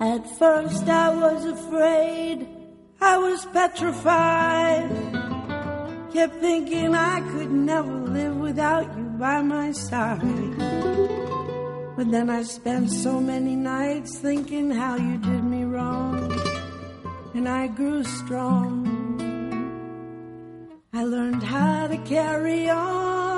At first I was afraid, I was petrified. Kept thinking I could never live without you by my side. But then I spent so many nights thinking how you did me wrong. And I grew strong. I learned how to carry on.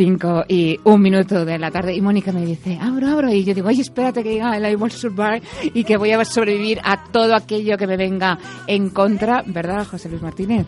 5 y un minuto de la tarde y Mónica me dice, abro, abro, y yo digo, ay, espérate que diga el I will survive y que voy a sobrevivir a todo aquello que me venga en contra, ¿verdad, José Luis Martínez?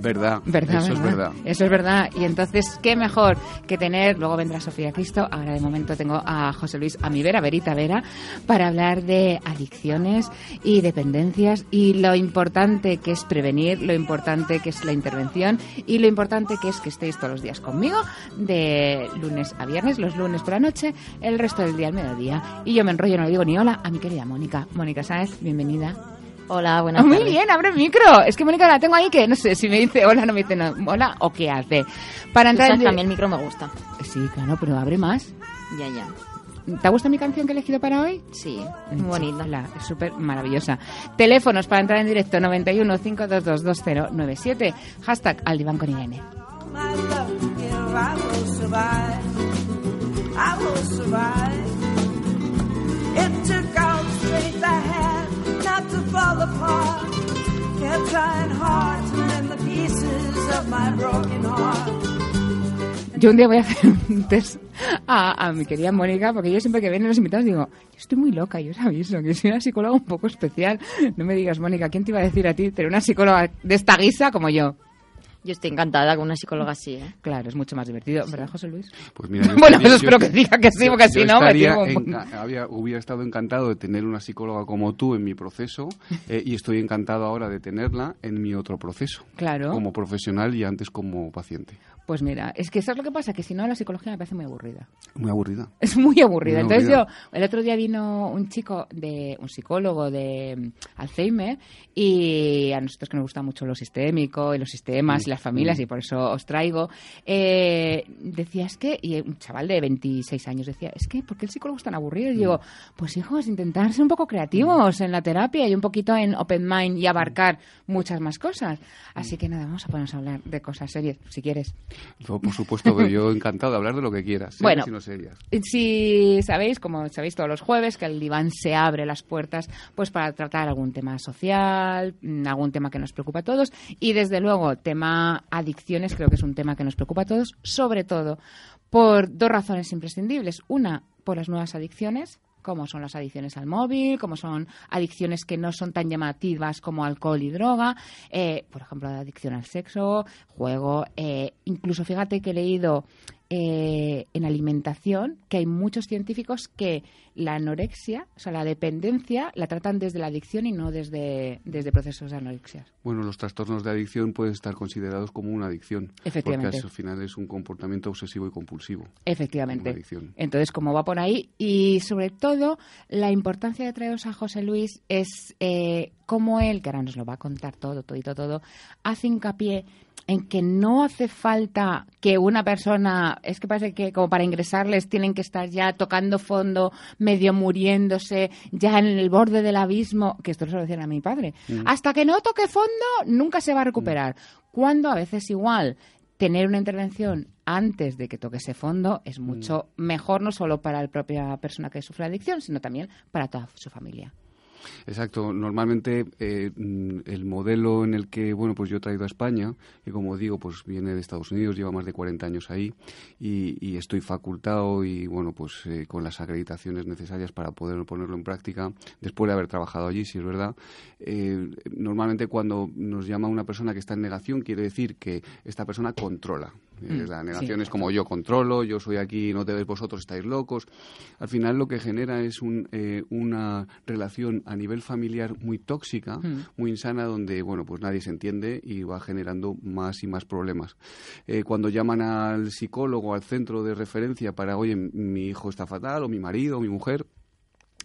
Verdad, ¿Verdad, eso es verdad. Eso es verdad. Y entonces, ¿qué mejor que tener? Luego vendrá Sofía Cristo. Ahora de momento tengo a José Luis a mi vera, Verita Vera, para hablar de adicciones y dependencias y lo importante que es prevenir, lo importante que es la intervención y lo importante que es que estéis todos los días conmigo, de lunes a viernes, los lunes por la noche, el resto del día al mediodía. Y yo me enrollo, no le digo ni hola a mi querida Mónica. Mónica Sáez, bienvenida. Hola, buenas Muy tardes. bien, abre el micro. Es que Mónica la tengo ahí que no sé si me dice hola, no me dice no, hola o qué hace. Para entrar sabes en el micro me gusta. Sí, claro, pero abre más. Ya, ya. ¿Te gusta mi canción que he elegido para hoy? Sí, muy bonita. La, es súper maravillosa. Teléfonos para entrar en directo 91 522 2097. Hashtag al diván con Irene. I will survive. I will survive. It took all the strength I had not to fall apart. Kept trying hard to mend the pieces of my broken heart. Yo un día voy a hacer un test a, a mi querida Mónica, porque yo siempre que vienen los invitados digo, yo estoy muy loca, yo os aviso, que soy una psicóloga un poco especial. No me digas, Mónica, ¿quién te iba a decir a ti tener una psicóloga de esta guisa como yo? Yo estoy encantada con una psicóloga así, ¿eh? Claro, es mucho más divertido, ¿verdad, José Luis? Pues mira, yo Bueno, estaría- eso espero yo que diga que sí, porque si no me un- enca- había- hubiera estado encantado de tener una psicóloga como tú en mi proceso eh, y estoy encantado ahora de tenerla en mi otro proceso. Claro. Como profesional y antes como paciente. Pues mira, es que ¿sabes lo que pasa? Que si no, la psicología me parece muy aburrida. Muy aburrida. Es muy aburrida. Muy Entonces aburrida. yo, el otro día vino un chico, de un psicólogo de mm, Alzheimer, y a nosotros que nos gusta mucho lo sistémico y los sistemas y las familias, y por eso os traigo, eh, decía, es que, y un chaval de 26 años decía, es que, ¿por qué el psicólogo es tan aburrido? Y digo, pues hijos, intentar ser un poco creativos en la terapia y un poquito en open mind y abarcar muchas más cosas. Así que nada, vamos a ponernos a hablar de cosas serias, si quieres. Yo, por supuesto, que yo encantado de hablar de lo que quieras. serias Bueno. no serias. Si sabéis, como sabéis todos los jueves, que el diván se abre las puertas pues para tratar algún tema social, mm, algún tema que nos preocupa a todos y desde luego tema adicciones creo que es un tema que nos preocupa a todos, sobre todo por dos razones imprescindibles. Una, por las nuevas adicciones, como son las adicciones al móvil, como son adicciones que no son tan llamativas como alcohol y droga, eh, por ejemplo, la adicción al sexo, juego, eh, incluso fíjate que he leído eh, en alimentación que hay muchos científicos que la anorexia, o sea, la dependencia, la tratan desde la adicción y no desde, desde procesos de anorexia. Bueno, los trastornos de adicción pueden estar considerados como una adicción. Efectivamente. Porque al final es un comportamiento obsesivo y compulsivo. Efectivamente. Adicción. Entonces, como va por ahí, y sobre todo, la importancia de traeros a José Luis es eh, cómo él, que ahora nos lo va a contar todo, todito, todo, hace hincapié en que no hace falta que una persona, es que parece que como para ingresarles tienen que estar ya tocando fondo, medio muriéndose, ya en el borde del abismo, que esto lo decían a mi padre. Hasta que no toque fondo, nunca se va a recuperar. Cuando a veces igual tener una intervención antes de que toque ese fondo es mucho mejor, no solo para la propia persona que sufre adicción, sino también para toda su familia. Exacto. Normalmente eh, mm, el modelo en el que, bueno, pues yo he traído a España, que como digo, pues viene de Estados Unidos, lleva más de 40 años ahí y, estoy facultado y, bueno, pues eh, con las acreditaciones necesarias para poder ponerlo en práctica, después de haber trabajado allí, si es verdad. Eh, normalmente cuando nos llama una persona que está en negación, quiere decir que esta persona controla. Mm, la negación sí. es como yo controlo, yo soy aquí, no te ves vosotros, estáis locos. Al final lo que genera es un, eh, una relación a nivel familiar muy tóxica, Mm. muy insana, donde bueno pues nadie se entiende y va generando más y más problemas. Eh, cuando llaman al psicólogo, al centro de referencia para, oye, mi hijo está fatal, o mi marido, o mi mujer,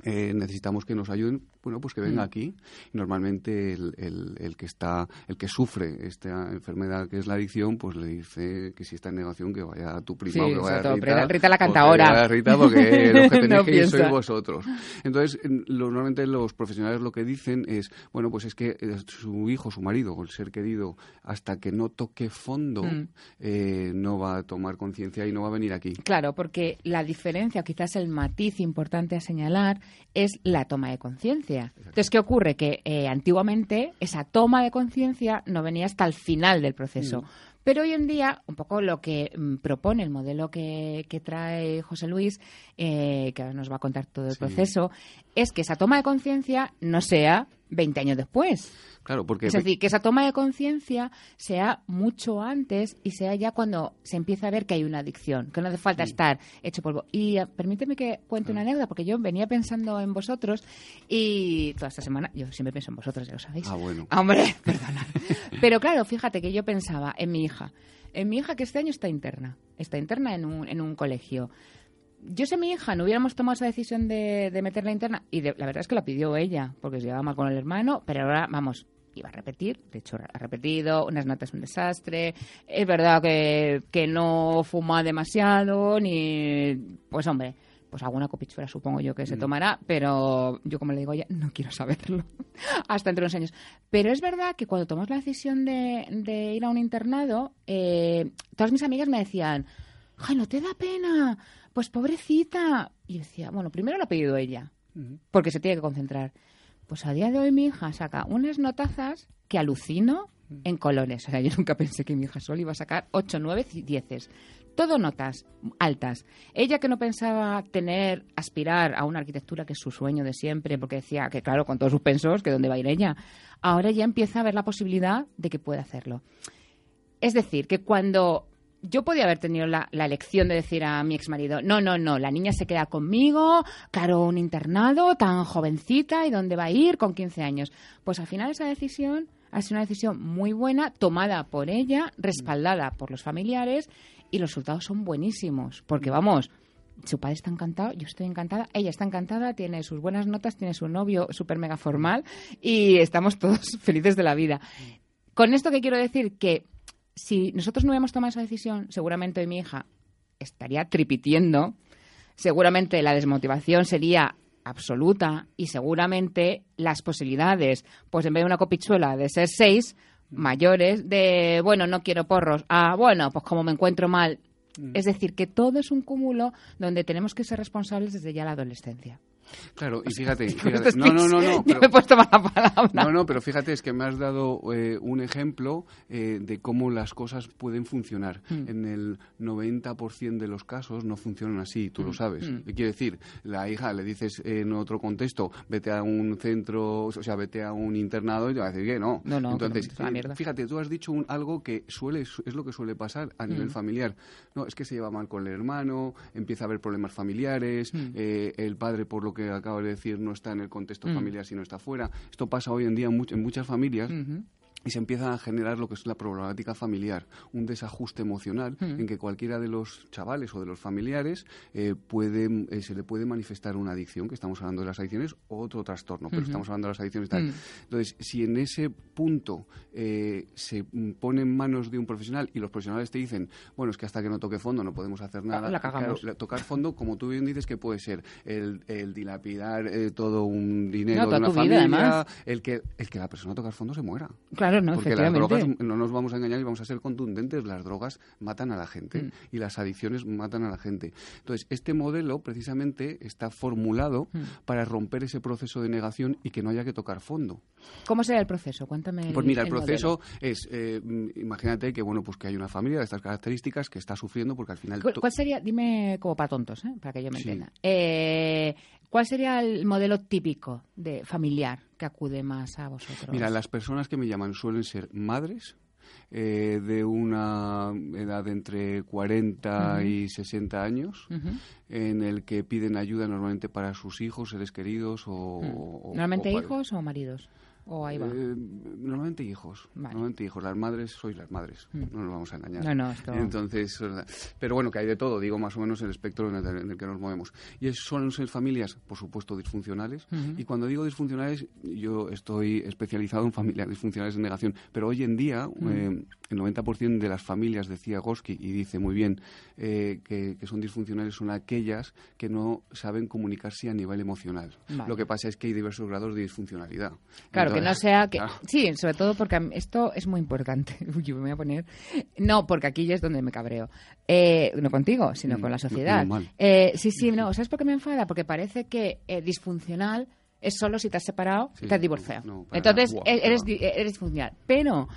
eh, necesitamos que nos ayuden, bueno, pues que venga Mm. aquí. Normalmente el, el- el que está, el que sufre esta enfermedad que es la adicción, pues le dice que si está en negación que vaya a tu prima Sí, o que vaya a Rita. Rita- la cantadora. vaya a Rita porque los que tenéis No que ir sois vosotros. Entonces, normalmente los profesionales lo que dicen es, bueno, pues es que eh, su hijo, su marido o el ser querido, hasta que no toque fondo, Mm. eh, no va a tomar conciencia y no va a venir aquí. Claro, porque la diferencia, o quizás el matiz importante a señalar, es la toma de conciencia. Entonces, ¿qué ocurre? Que eh, antiguamente esa toma de conciencia no venía hasta el final del proceso. Pero hoy en día, un poco lo que mm, propone el modelo que, que trae José Luis, eh, que ahora nos va a contar todo el Sí. proceso, es que esa toma de conciencia no sea 20 años después. Claro, porque Es decir, que esa toma de conciencia sea mucho antes y sea ya cuando se empieza a ver que hay una adicción, que no hace falta estar hecho polvo. Y eh, permíteme que cuente una anécdota, porque yo venía pensando en vosotros y toda esta semana, yo siempre pienso en vosotros, ya lo sabéis. Ah, bueno. Hombre, perdonad. Pero claro, fíjate que yo pensaba en mi hija. En mi hija que este año está interna. Está interna en un, en un colegio. Yo sé mi hija, no hubiéramos tomado esa decisión de, de meterla interna. Y de- la verdad es que la pidió ella, porque se llevaba mal con el hermano. Pero ahora, vamos, iba a repetir. De hecho, ha repetido. Unas notas un desastre. Es verdad que, que no fuma demasiado, ni. Pues hombre. Pues alguna copichuela supongo yo que se tomará, pero yo como le digo a ella, no quiero saberlo hasta entre unos años. Pero es verdad que cuando tomamos la decisión de, de ir a un internado, eh, todas mis amigas me decían, ¡ay, no te da pena! Pues pobrecita. Y yo decía, bueno, primero lo ha pedido ella, porque se tiene que concentrar. Pues a día de hoy mi hija saca unas notazas que alucino en colores. O sea, yo nunca pensé que mi hija solo iba a sacar 8, 9 y 10. Todo notas altas. Ella que no pensaba tener, aspirar a una arquitectura que es su sueño de siempre, porque decía que, claro, con todos sus pensos, que dónde va a ir ella. Ahora ya empieza a ver la posibilidad de que pueda hacerlo. Es decir, que cuando yo podía haber tenido la, elección de decir a mi exmarido, no, no, no, la niña se queda conmigo, claro, un internado tan jovencita y dónde va a ir con 15 años. Pues al final esa decisión ha sido una decisión muy buena, tomada por ella, respaldada por los familiares y los resultados son buenísimos. Porque vamos, su padre está encantado, yo estoy encantada, ella está encantada, tiene sus buenas notas, tiene su novio súper mega formal y estamos todos felices de la vida. Con esto que quiero decir que si nosotros no hubiéramos tomado esa decisión, seguramente mi hija estaría tripitiendo, seguramente la desmotivación sería absoluta y seguramente las posibilidades, pues en vez de una copichuela de ser seis, mayores, de, bueno, no quiero porros, ah, bueno, pues como me encuentro mal. Es decir, que todo es un cúmulo donde tenemos que ser responsables desde ya la adolescencia. Claro, y fíjate, Con fíjate- estos no, no, no, no, yo pero- me he puesto mala palabra. No, no, pero fíjate, es que me has dado eh, un ejemplo eh, de cómo las cosas pueden funcionar. Mm. En el 90% de los casos no funcionan así, tú lo sabes. Mm. ¿Qué quiere decir? La hija le dices en otro contexto, vete a un centro, o sea, vete a un internado y te va a decir que no. No, no, Entonces, no, eh, fíjate, tú has dicho un- algo que suele es lo que suele pasar a nivel Mm. familiar. No, es que se lleva mal con el hermano, empieza a haber problemas familiares, eh, el padre, por lo que acabo de decir, no está en el contexto Mm. familiar, sino está fuera. Esto pasa hoy en día en, much- en muchas familias. Y se empieza a generar lo que es la problemática familiar, un desajuste emocional Mm. en que cualquiera de los chavales o de los familiares eh, puede, eh, se le puede manifestar una adicción, que estamos hablando de las adicciones, o otro trastorno, pero estamos hablando de las adicciones tal. Mm. Entonces, si en ese punto eh, se pone en manos de un profesional y los profesionales te dicen, bueno, es que hasta que no toque fondo no podemos hacer nada, la cagamos. Claro, tocar fondo, como tú bien dices, que puede ser el, el dilapidar eh, todo un dinero No, de una vida, familia, el que, el que la persona tocar fondo se muera. Claro, claro, no, Porque las drogas, no nos vamos a engañar y vamos a ser contundentes, las drogas matan a la gente Mm. y las adicciones matan a la gente. Entonces, este modelo precisamente está formulado Mm. para romper ese proceso de negación y que no haya que tocar fondo. ¿Cómo será el proceso? Cuéntame. Pues mira, el, proceso es, eh, imagínate que bueno, pues que hay una familia de estas características que está sufriendo porque al final... ¿Cuál sería, dime como para tontos, ¿eh? para que yo me Sí. entienda, eh, ¿cuál sería el modelo típico de familiar que acude más a vosotros? Mira, las personas que me llaman suelen ser madres eh, de una edad entre 40 y 60 años, en el que piden ayuda normalmente para sus hijos, seres queridos o... o- ¿Normalmente o hijos o maridos? ¿O ahí va? Eh, normalmente hijos. Vale. Normalmente hijos. Las madres sois las madres. Mm. No nos vamos a engañar. No, no, esto- Entonces, eh, pero bueno, que hay de todo, digo más o menos el espectro en el, en el que nos movemos. Y es, son ser familias, por supuesto, disfuncionales. Y cuando digo disfuncionales, yo estoy especializado en familias disfuncionales de negación. Pero hoy en día, eh, el 90% de las familias, decía Goski, y dice muy bien, eh, que, que son disfuncionales son aquellas que no saben comunicarse a nivel emocional. Vale. Lo que pasa es que hay diversos grados de disfuncionalidad. Claro, que no sea que... claro. Sí, sobre todo porque esto es muy importante. Uy, yo me voy a poner... No, porque aquí ya es donde me cabreo. Eh, no contigo, sino Mm, con la sociedad. no. Eh, sí, sí, no. ¿Sabes por qué me enfada? Porque parece que eh, disfuncional es solo si te has separado Sí, y te has divorciado. no, Entonces, e- eres, eres disfuncional. Pero,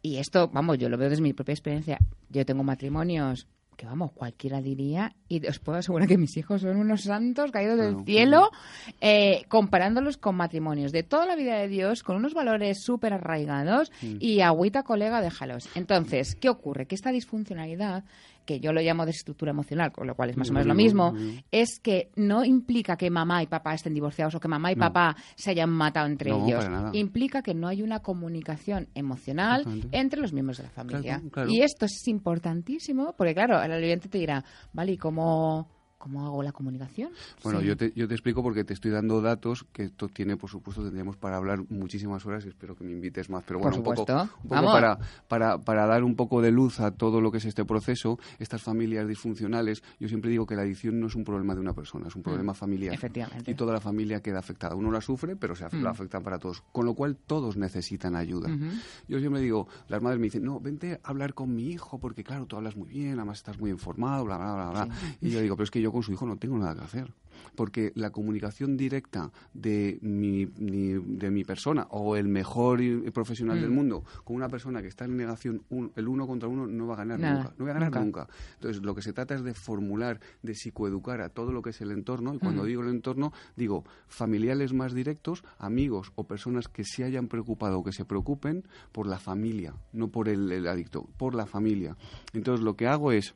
y esto, vamos, yo lo veo desde mi propia experiencia. Yo tengo matrimonios que, vamos, cualquiera diría, y os puedo asegurar que mis hijos son unos santos caídos del Claro. cielo, eh, comparándolos con matrimonios de toda la vida de Dios, con unos valores súper arraigados, y agüita colega, déjalos. Entonces, ¿qué ocurre? Que esta disfuncionalidad, que yo lo llamo desestructura emocional, con lo cual es más o menos lo mismo, es que no implica que mamá y papá estén divorciados o que mamá y No. papá se hayan matado entre No, ellos. Implica que no hay una comunicación emocional entre los miembros de la familia. Claro, claro. Y esto es importantísimo, porque claro, el oyente te dirá, vale, ¿y cómo, cómo hago la comunicación? Bueno, Sí. yo, te, yo te explico porque te estoy dando datos que esto tiene, por supuesto, tendríamos para hablar muchísimas horas y espero que me invites más. Pero bueno, un poco, un poco para, para, para dar un poco de luz a todo lo que es este proceso, estas familias disfuncionales, yo siempre digo que la adicción no es un problema de una persona, es un problema familiar. Mm. Efectivamente. Y toda la familia queda afectada. Uno la sufre, pero se Mm. la afectan para todos. Con lo cual, todos necesitan ayuda. Ujú. Yo siempre digo, las madres me dicen, no, vente a hablar con mi hijo porque, claro, tú hablas muy bien, además estás muy informado, bla, bla, bla, bla. Y yo digo, pero es que yo con su hijo no tengo nada que hacer. Porque la comunicación directa de mi, mi- de mi persona o el mejor profesional del Mm. mundo con una persona que está en negación, un- el uno contra uno, no va a ganar Nada, nunca. No voy a ganar nunca. nunca. Entonces, lo que se trata es de formular, de psicoeducar a todo lo que es el entorno. Y cuando Mm. digo el entorno, digo familiares más directos, amigos o personas que se hayan preocupado o que se preocupen por la familia, no por el, el adicto, por la familia. Entonces, lo que hago es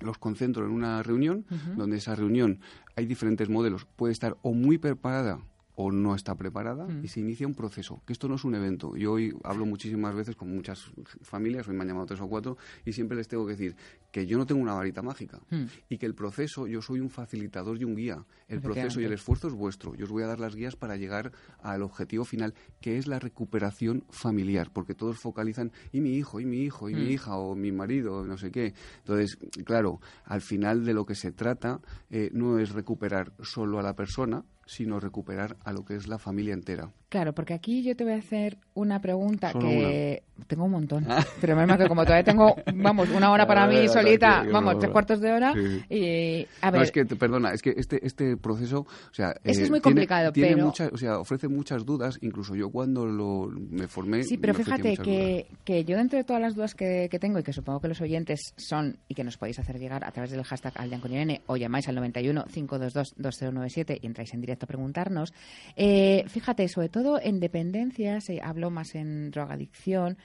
los concentro en una reunión, donde esa reunión hay diferentes modelos. Puede estar o muy preparada o no está preparada y se inicia un proceso, que esto no es un evento. Yo hoy hablo muchísimas veces con muchas familias, hoy me han llamado tres o cuatro, y siempre les tengo que decir que yo no tengo una varita mágica Mm. y que el proceso, yo soy un facilitador y un guía. El proceso y el esfuerzo es vuestro. Yo os voy a dar las guías para llegar al objetivo final, que es la recuperación familiar, porque todos focalizan, y mi hijo, y mi hijo, y mi Mm. hija, o mi marido, no sé qué. Entonces, claro, al final de lo que se trata eh, no es recuperar solo a la persona, sino recuperar a lo que es la familia entera. Claro, porque aquí yo te voy a hacer una pregunta Solo que tengo un montón. Pero menos mal que como todavía tengo, vamos, una hora para mí solita, vamos, tres cuartos de hora. Sí. Y, a ver, no, es que, perdona, es que este, este proceso, o sea... Es eh, muy tiene- complicado, tiene pero- muchas- o sea, ofrece muchas dudas, incluso yo cuando lo, me formé... Sí, pero me fíjate dudas. que, que yo dentro de todas las dudas que, que tengo y que supongo que los oyentes son y que nos podéis hacer llegar a través del hashtag aldeanconione o llamáis al 91 522 2097 y entráis en directo a preguntarnos, eh, fíjate, sobre todo en dependencias, eh, hablo más en drogadicción,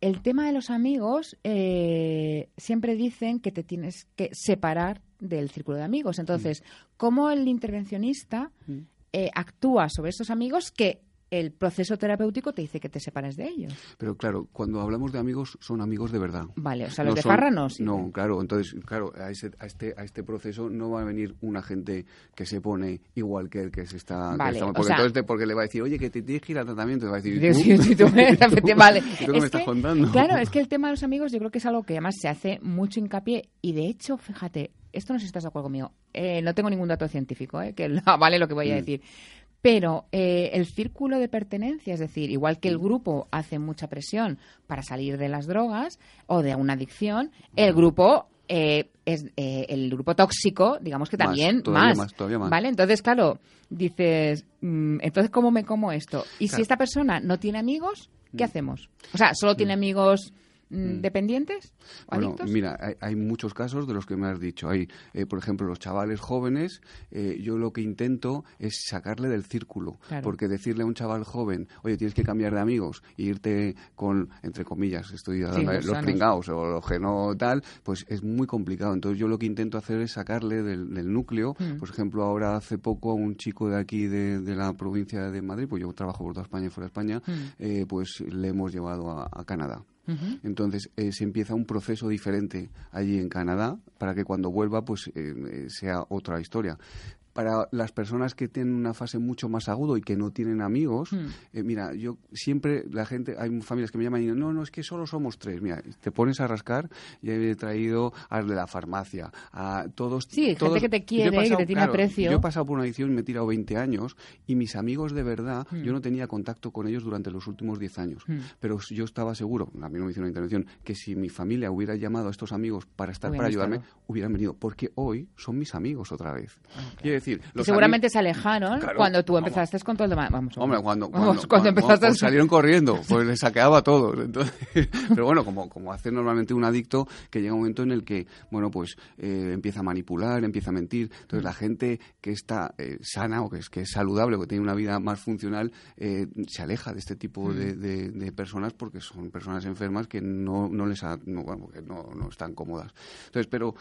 el tema de los amigos eh, siempre dicen que te tienes que separar del círculo de amigos. Entonces, ¿cómo el intervencionista eh, actúa sobre estos amigos que el proceso terapéutico te dice que te separes de ellos? Pero claro, cuando hablamos de amigos, son amigos de verdad. Vale, o sea, los No de son- farra no. sí. No, claro, entonces, claro, a, ese- a este, a este proceso no va a venir una gente que se pone igual que el que se está... que Vale, o porque sea- entonces te- porque le va a decir, oye, que te tienes que ir al tratamiento, te va a decir, Dios, ¿tú? sí, sí, tú me- efectivamente, vale. ¿Y tú qué me Es estás que, contando? Claro, es que el tema de los amigos yo creo que es algo que además se hace mucho hincapié y de hecho, fíjate, esto no sé si estás de acuerdo conmigo, eh, no tengo ningún dato científico, eh, que vale lo que voy a Mm. Pero eh, el círculo de pertenencia, es decir, igual que el grupo hace mucha presión para salir de las drogas o de una adicción, el grupo eh, es eh, el grupo tóxico, digamos que Más, también todavía más, más, todavía más. ¿vale? Entonces, claro, dices, mm, entonces cómo me como esto. Y si esta persona no tiene amigos, ¿qué hacemos? O sea, solo tiene amigos mm, dependientes, o Bueno, adictos. mira, hay, hay muchos casos de los que me has dicho. Hay, eh, por ejemplo, los chavales jóvenes, eh, yo lo que intento es sacarle del círculo. Claro. Porque decirle a un chaval joven, oye, tienes que cambiar de amigos e irte con, entre comillas, estoy Sí, los, los sanos. pringados o los que no tal, pues es muy complicado. Entonces yo lo que intento hacer es sacarle del, del núcleo. Mm. Por ejemplo, ahora hace poco a un chico de aquí de, de la provincia de Madrid, pues yo trabajo por toda España y fuera de España, Mm. eh, pues le hemos llevado a- a Canadá. Entonces eh, se empieza un proceso diferente allí en Canadá para que cuando vuelva pues eh, eh, sea otra historia. Para las personas que tienen una fase mucho más agudo y que no tienen amigos, Hmm. eh, mira, yo siempre, la gente, hay familias que me llaman y dicen, no, no, es que solo somos tres. Mira, te pones a rascar y he traído al de la farmacia, a todos. Sí, gente todos- que te quiere, que te tiene aprecio. Yo he pasado por una adicción, me he tirado 20 años y mis amigos de verdad, Hmm. yo no tenía contacto con ellos durante los últimos 10 años. Hmm. Pero yo estaba seguro, a mí no me hicieron una intervención, que si mi familia hubiera llamado a estos amigos para estar, Hubieran para ayudarme, estado. hubieran venido. Porque hoy son mis amigos otra vez. Quiero decir, Los seguramente amigos- se alejaron Claro, cuando tú vamos. empezaste con todo el demás. Vamos, Hombre, cuando, vamos, cuando, cuando empezaste salieron corriendo, pues les saqueaba a todos. Entonces, pero bueno, como, como hace normalmente un adicto, que llega un momento en el que, bueno, pues eh, empieza a manipular, empieza a mentir. Entonces, la gente que está eh, sana o que es, que es saludable o que tiene una vida más funcional, eh, se aleja de este tipo de, de- de personas porque son personas enfermas que no, no les ha- no, bueno, que no, no están cómodas. Entonces, pero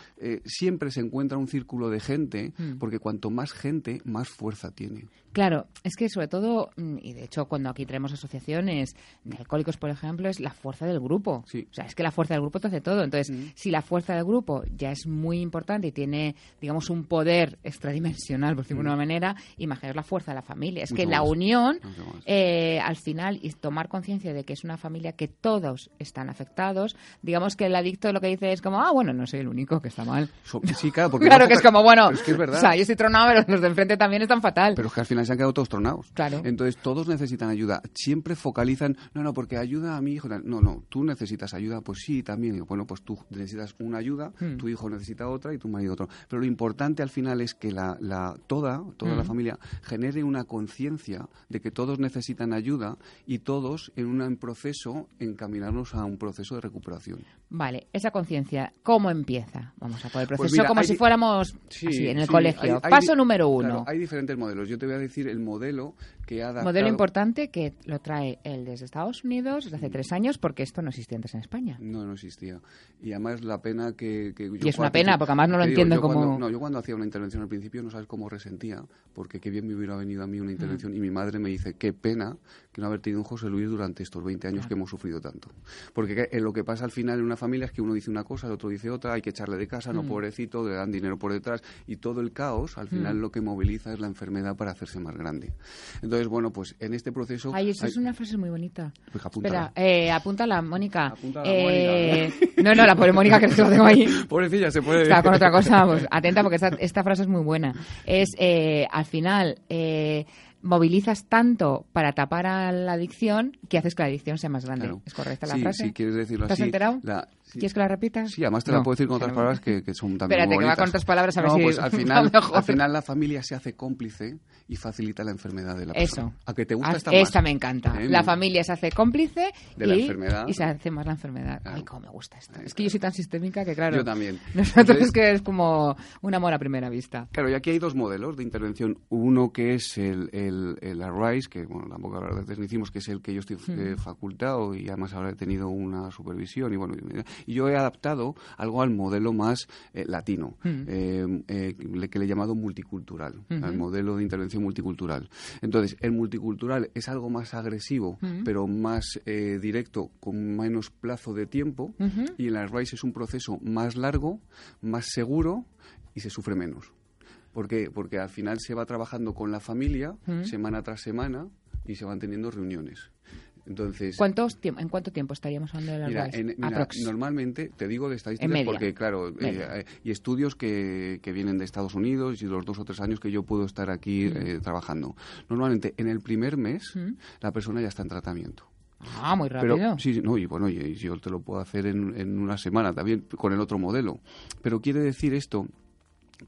siempre se encuentra un círculo de gente Mm. porque cuanto más gente, más fuerza tiene. Claro, es que sobre todo, mm, y de hecho cuando aquí traemos asociaciones de alcohólicos, por ejemplo, es la fuerza del grupo. Sí. O sea, es que la fuerza del grupo te hace todo. Entonces, si la fuerza del grupo ya es muy importante y tiene, digamos, un poder extradimensional, por decirlo de una manera, imaginaos la fuerza de la familia. Es que la unión, eh, al final, y tomar conciencia de que es una familia que todos están afectados, digamos que el adicto lo que dice es como, ah, bueno, no soy el único que está mal. So- Sí, claro, porque Claro que es como, bueno, pero es que es verdad. o sea, yo estoy tronado, pero los de enfrente también están fatal. Pero es que al final se han quedado todos tronados. Claro. Entonces todos necesitan ayuda. Siempre focalizan, no, no, porque ayuda a mi hijo. No, no, tú necesitas ayuda. Pues sí, también. Digo, bueno, pues tú necesitas una ayuda, Hmm. tu hijo necesita otra y tu marido otro. Pero lo importante al final es que la, la, toda, toda Hmm. la familia genere una conciencia de que todos necesitan ayuda y todos en un proceso encaminarnos a un proceso de recuperación. Vale, esa conciencia, ¿cómo empieza? Vamos a por el proceso Pues mira, como si fuéramos Sí, así, en el sí, colegio. hay- hay Paso número uno. claro, hay diferentes modelos. Yo te voy a decir el modelo que ha adaptado... Modelo importante que lo trae él desde Estados Unidos desde hace tres años porque esto no existía antes en España. No, no existía. Y además la pena que... que yo Y es una pena, porque además no lo digo, entiendo cuando- no, yo cuando hacía una intervención al principio no sabes cómo resentía, porque qué bien me hubiera venido a mí una intervención. Y mi madre me dice, qué pena que no haber tenido un José Luis durante estos 20 años que hemos sufrido tanto. Porque que- eh, lo que pasa al final en una familia es que uno dice una cosa, el otro dice otra, hay que echarle de casa, no pobrecito, le dan dinero por detrás. Y todo el caos, al final lo que moviliza es la enfermedad para hacerse más grande. Entonces, bueno, pues en este proceso... Ay, eso hay- es una frase muy bonita. Pues apúntala. Espera, eh, apúntala, Mónica. Apúntala, Eh, No, no, la pobre Mónica que lo tengo ahí. Pobrecilla, se puede... Está con otra cosa, pues atenta porque esta, esta frase es muy buena. Es, eh, al final, eh, movilizas tanto para tapar a la adicción que haces que la adicción sea más grande. Claro. ¿Es correcta la Sí, frase? si quieres decirlo ¿Te has así, enterado? la- sí. ¿Quieres que la repitas? Sí, además te la No. puedo decir con otras palabras que, que son también Espérate, muy que va bonitas. con otras palabras a ver no, si pues al final, mejor. al final la familia se hace cómplice y facilita la enfermedad de la persona. Eso. A que te gusta Ah, esta Esta más. me encanta. ¿Eh? La familia se hace cómplice De y, la enfermedad. y se hace más la enfermedad. Claro. Ay, cómo me gusta esto. Es que yo soy tan sistémica que, claro. Yo también. Nosotros Entonces- es que es como un amor a primera vista. Claro, y aquí hay dos modelos de intervención. Uno que es el, el, el Arise, que bueno, tampoco hablar de decimos que es el que yo estoy eh, facultado y además ahora he tenido una supervisión. Y bueno, y yo he adaptado algo al modelo más eh, latino, le- que le he llamado multicultural, al modelo de intervención multicultural. Entonces, el multicultural es algo más agresivo, pero más eh, directo, con menos plazo de tiempo, y el Arise es un proceso más largo, más seguro y se sufre menos. ¿Por qué? Porque al final se va trabajando con la familia semana tras semana y se van teniendo reuniones. Entonces, ¿Cuántos tiemp- ¿En cuánto tiempo estaríamos hablando de las Mira, en- mira, normalmente, te digo de estadísticas porque, claro, eh, y estudios que, que vienen de Estados Unidos y los dos o tres años que yo puedo estar aquí eh, trabajando. Normalmente, en el primer mes, Mm. la persona ya está en tratamiento. Ah, muy rápido. Pero, sí, sí, no, y bueno, y, y yo te lo puedo hacer en, en una semana también con el otro modelo. Pero quiere decir esto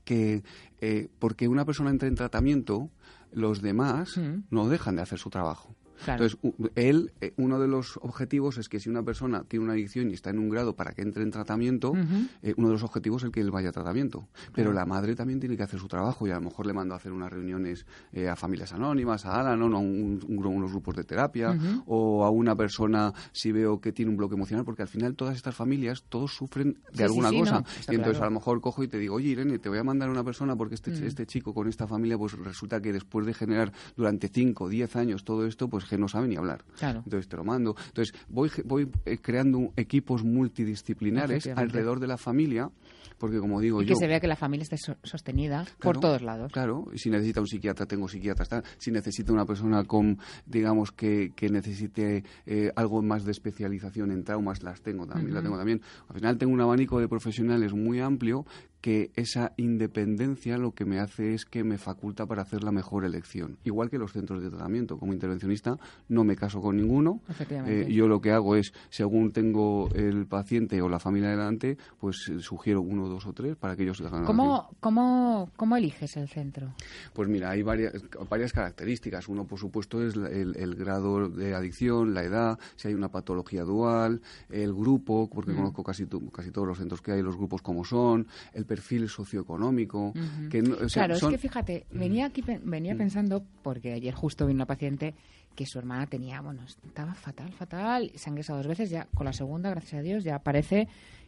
que eh, porque una persona entra en tratamiento, los demás Mm. no dejan de hacer su trabajo. Claro. Entonces, él, eh, uno de los objetivos es que si una persona tiene una adicción y está en un grado para que entre en tratamiento, eh, uno de los objetivos es que él vaya a tratamiento. Pero la madre también tiene que hacer su trabajo y a lo mejor le mando a hacer unas reuniones eh, a familias anónimas, a Alanon, a un- un unos grupos de terapia, o a una persona si veo que tiene un bloque emocional, porque al final todas estas familias, todos sufren de Sí, alguna sí, cosa. no, y entonces claro. a lo mejor cojo y te digo, oye Irene, te voy a mandar a una persona porque este, Mm. este chico con esta familia, pues resulta que después de generar durante 5 o 10 años todo esto, pues que no sabe ni hablar. Claro. Entonces te lo mando. Entonces voy, voy eh, creando equipos multidisciplinares alrededor de la familia, porque como digo y yo... que se vea que la familia esté so- sostenida por todos lados. Claro, si necesita un psiquiatra, tengo psiquiatras. Si necesita una persona con, digamos, que, que necesite eh, algo más de especialización en traumas, las tengo también, la Ujú. tengo también. Al final tengo un abanico de profesionales muy amplio que esa independencia lo que me hace es que me faculta para hacer la mejor elección. Igual que los centros de tratamiento. Como intervencionista no me caso con ninguno. Efectivamente. Eh, yo lo que hago es, según tengo el paciente o la familia delante, pues eh, sugiero uno, dos o tres para que ellos hagan. ¿Cómo, cómo, ¿Cómo eliges el centro? Pues mira, hay varias, varias características. Uno, por supuesto, es el, el grado de adicción, la edad, si hay una patología dual, el grupo, porque conozco casi, casi todos los centros que hay, los grupos como son, el perfil socioeconómico. que no- o sea, claro, son- es que fíjate, venía aquí venía pensando, porque ayer justo vi una paciente que su hermana tenía, bueno, estaba fatal, fatal, se han ingresado dos veces, ya con la segunda, gracias a Dios, ya parece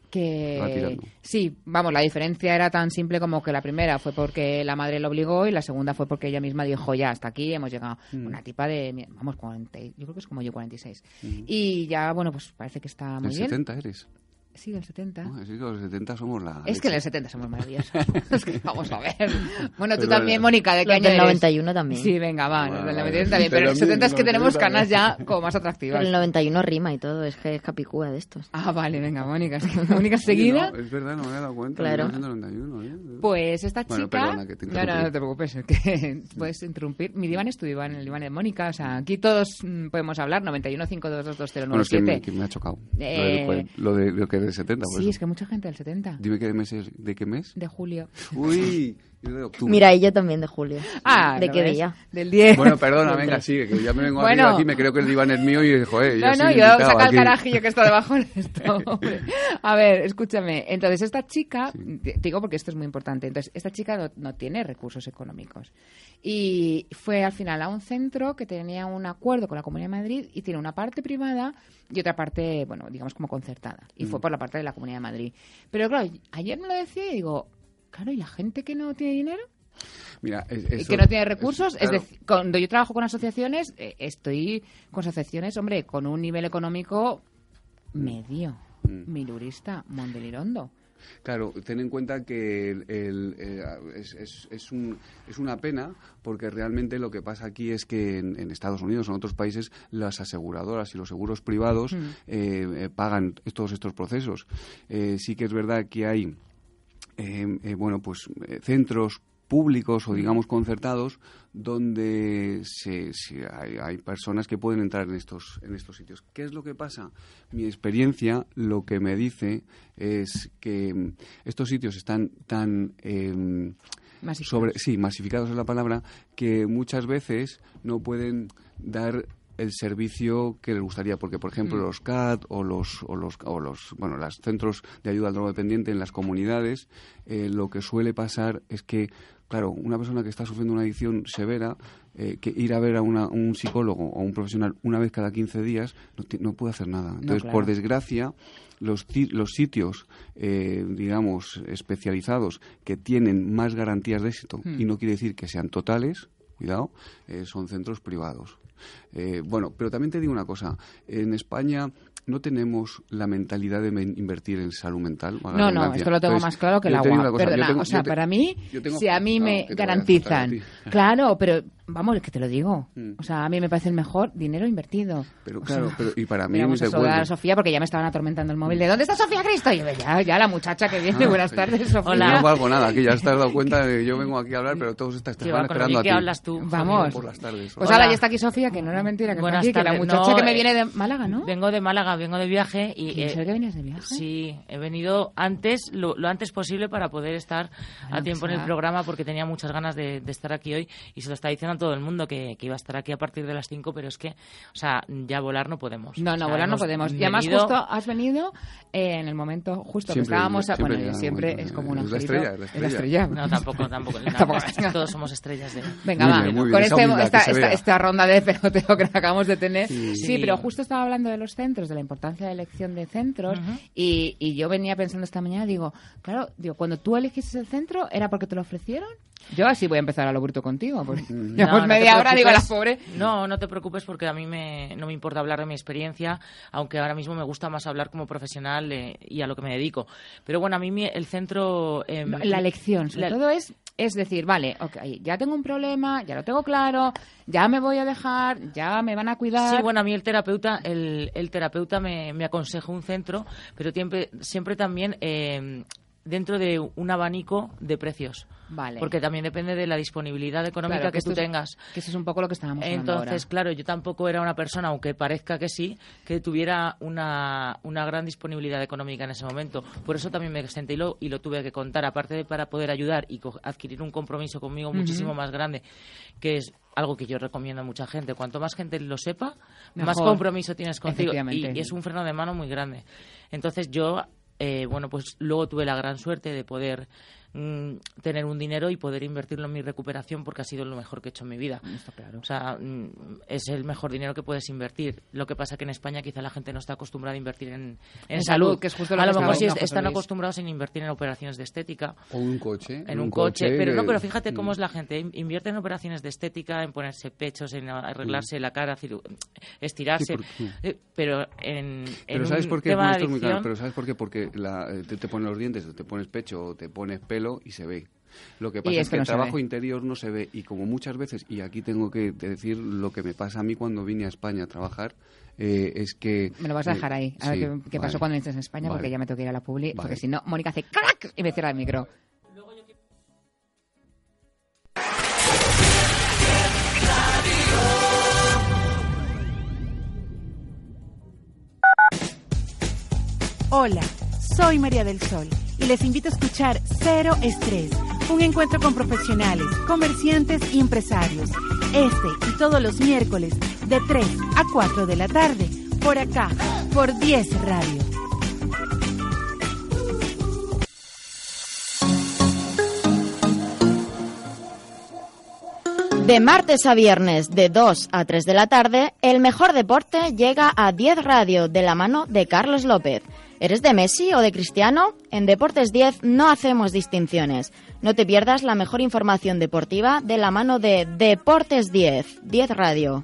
que sí, vamos, la diferencia era tan simple como que la primera fue porque la madre lo obligó y la segunda fue porque ella misma dijo, ya, hasta aquí hemos llegado. Mm. Una tipa de, vamos, 40, y- yo creo que es como yo, 46. Y ya, bueno, pues parece que está muy bien. 70 eres. Sí, del 70. No, es que los 70 somos la. Es que en el 70 somos maravillosos. es que vamos a ver. Bueno, tú Pero también, bueno. Mónica, ¿de qué Los año del eres? 91 también. Sí, venga, va, Bueno, los del vale. 91 también. Pero en el También, 70 es que los tenemos 91 canas ya como más atractivas. Pero el 91 rima y todo, es que es capicúa de estos. Ah, vale, venga, Mónica. Es que Mónica seguida. Sí, no, es verdad, no me había dado cuenta. Claro. 1991, ¿eh? Pues esta Bueno, chica... perdona que te no, no, te preocupes, es que puedes interrumpir. Mi diván es tu diván, el diván de Mónica. O sea, aquí todos mm, podemos hablar. 91 522 Bueno, es que me, 2097. que me ha chocado. Eh, Lo, de, lo, de, lo que del 70, pues. Sí, es que mucha gente del 70. Dime qué mes es, de qué mes. De julio. Uy, de octubre. Mira, y yo también de julio. Ah, ¿De ¿lo qué ves? día? Del 10. Bueno, perdona, venga, sigue, que ya me vengo Bueno. arriba aquí, me creo que el diván es mío y, joder, No, no, yo saca el carajillo que está debajo de esto. hombre. A ver, escúchame. Entonces, esta chica, te te digo porque esto es muy importante, entonces, esta chica no, no tiene recursos económicos. Y fue al final a un centro que tenía un acuerdo con la Comunidad de Madrid y tiene una parte privada y otra parte, bueno, digamos como concertada. Y Mm. fue por la parte de la Comunidad de Madrid. Pero claro, ayer me lo decía y digo, claro, ¿y la gente que no tiene dinero? Mira, y eso- que no tiene recursos. claro. Es decir, cuando yo trabajo con asociaciones, eh, estoy con asociaciones, hombre, con un nivel económico medio. Mm. Milurista, Mondelirondo. Claro, ten en cuenta que el- el, eh, es, es- es un- es una pena porque realmente lo que pasa aquí es que en, en Estados Unidos o en otros países las aseguradoras y los seguros privados Mm. eh, eh, pagan todos estos procesos. Eh, sí que es verdad que hay eh, eh, bueno, pues eh, centros públicos o digamos concertados donde se, se- hay, hay personas que pueden entrar en estos en estos sitios. ¿Qué es lo que pasa? Mi experiencia lo que me dice es que mm, estos sitios están tan em, Masificados. sobre sí masificados es la palabra que muchas veces no pueden dar el servicio que les gustaría porque por ejemplo Mm. los CAT o los o los o los bueno los centros de ayuda al drogodependiente en las comunidades eh, lo que suele pasar es que claro una persona que está sufriendo una adicción severa eh, que ir a ver a una- un psicólogo o un profesional una vez cada 15 días no, no puede hacer nada entonces claro. por desgracia los, los sitios, eh, digamos, especializados que tienen más garantías de éxito, Hmm. y no quiere decir que sean totales, cuidado, eh, son centros privados. Eh, bueno, pero también te digo una cosa, en España no tenemos la mentalidad de invertir en salud mental. No, no, esto lo tengo Entonces, más claro que el agua. Perdona, tengo- o sea, te- para mí, si a mí me garantizan, claro, pero Vamos, es que te lo digo. Mm. O sea, a mí me parece el mejor dinero invertido. Pero O claro, sea, pero y para mí vamos a saludar a Sofía porque ya me estaban atormentando el móvil. ¿De dónde está Sofía Cristo? Y yo, ya, ya, la muchacha que viene. Ah, Buenas sí. tardes, Sofía. Hola. No valgo nada, que ya has dado cuenta de que yo vengo aquí a hablar, pero todos lo esperando a ti. hablas tú. Vamos. Por las tardes. Pues Hola. ahora ya está aquí Sofía, que no era mentira, que Buenas aquí, que la tardes. muchacha No, que me eh, viene de Málaga, ¿no? Vengo de Málaga, vengo de viaje y... ¿En eh, que venías de viaje? Sí, he venido antes, lo, lo antes posible para poder estar Bueno, a tiempo en el programa porque tenía muchas ganas de, de estar aquí hoy y se lo está diciendo todo el mundo que, que iba a estar aquí a partir de las 5, pero es que, o sea, ya volar no podemos. No, O no, sea, volar no podemos. Y además venido- justo has venido eh, en el momento justo Siempre, que estábamos... a- siempre bueno, llega siempre momento, es como una es la estrella, es la estrella. No, tampoco, tampoco. no, Tampoco. todos somos estrellas de... Venga, Muy va, bien, muy bien, con este- esta, esta- esta ronda de peloteo que acabamos de tener. Sí. Sí. pero justo estaba hablando de los centros, de la importancia de elección de centros, y, y yo venía pensando esta mañana, digo, claro, digo, cuando tú elegiste el centro, ¿era porque te lo ofrecieron? Yo así voy a empezar a lo bruto contigo, porque llevamos no te media hora, digo, la preocupes. pobre... No, no te preocupes porque a mí me, no me importa hablar de mi experiencia, aunque ahora mismo me gusta más hablar como profesional eh, y a lo que me dedico. Pero bueno, a mí mi- el centro... eh, No, la elección, sobre la- todo es, es decir, vale, ok, ya tengo un problema, ya lo tengo claro, ya me voy a dejar, ya me van a cuidar. Sí, bueno, a mí el terapeuta, el, el terapeuta me, me aconseja un centro, pero siempre, siempre también eh, dentro de un abanico de precios. Vale. Porque también depende de la disponibilidad económica Claro, que, esto tú es- tengas. Que eso es un poco lo que estábamos hablando Entonces, ahora. claro, yo tampoco era una persona, aunque parezca que sí, que tuviera una, una gran disponibilidad económica en ese momento. Por eso también me senté y lo, y lo tuve que contar, aparte de para poder ayudar y adquirir un compromiso conmigo muchísimo más grande, que es algo que yo recomiendo a mucha gente. Cuanto más gente lo sepa, más Mejor. compromiso tienes contigo. Y, y es un freno de mano muy grande. Entonces yo, eh, bueno, pues luego tuve la gran suerte de poder mm, tener un dinero y poder invertirlo en mi recuperación porque ha sido lo mejor que he hecho en mi vida. Está claro. O sea, mm, es el mejor dinero que puedes invertir. Lo que pasa que en España quizá la gente no está acostumbrada a invertir en, en En salud, que es justo lo a lo mejor sí están Luis. acostumbrados en invertir en operaciones de estética. O un coche. En un, coche, pero no, pero fíjate cómo Mm. es la gente. In- Invierte en operaciones de estética, en ponerse pechos, en arreglarse la cara, estirarse. Mm. Sí, por- Eh, pero en, en Pero ¿sabes un por qué? tema Bueno, de esto es muy claro, adicción- pero ¿sabes por qué? Porque la- eh, te, te pones los dientes, o te pones pecho, o te pones pelo y se ve. Lo que pasa es es que que no el trabajo ve. interior no se ve y como muchas veces, y aquí tengo que decir lo que me pasa a mí cuando vine a España a trabajar, eh, es que... Me lo vas a eh, dejar ahí. A ver sí, qué, qué pasó vale. cuando viniste en España, Vale. porque ya me tengo que ir a la publi. Vale. Porque si no, Mónica hace ¡crack! y me cierra el micro. Hola, soy María del Sol y les invito a escuchar Cero Estrés, un encuentro con profesionales, comerciantes y empresarios. Este y todos los miércoles de 3 a 4 de la tarde, por acá, por 10 Radio. De martes a viernes, de 2 a 3 de la tarde, el mejor deporte llega a 10 Radio de la mano de Carlos López. ¿Eres de Messi o de Cristiano? En Deportes 10 no hacemos distinciones. No te pierdas la mejor información deportiva de la mano de Deportes 10, 10 Radio.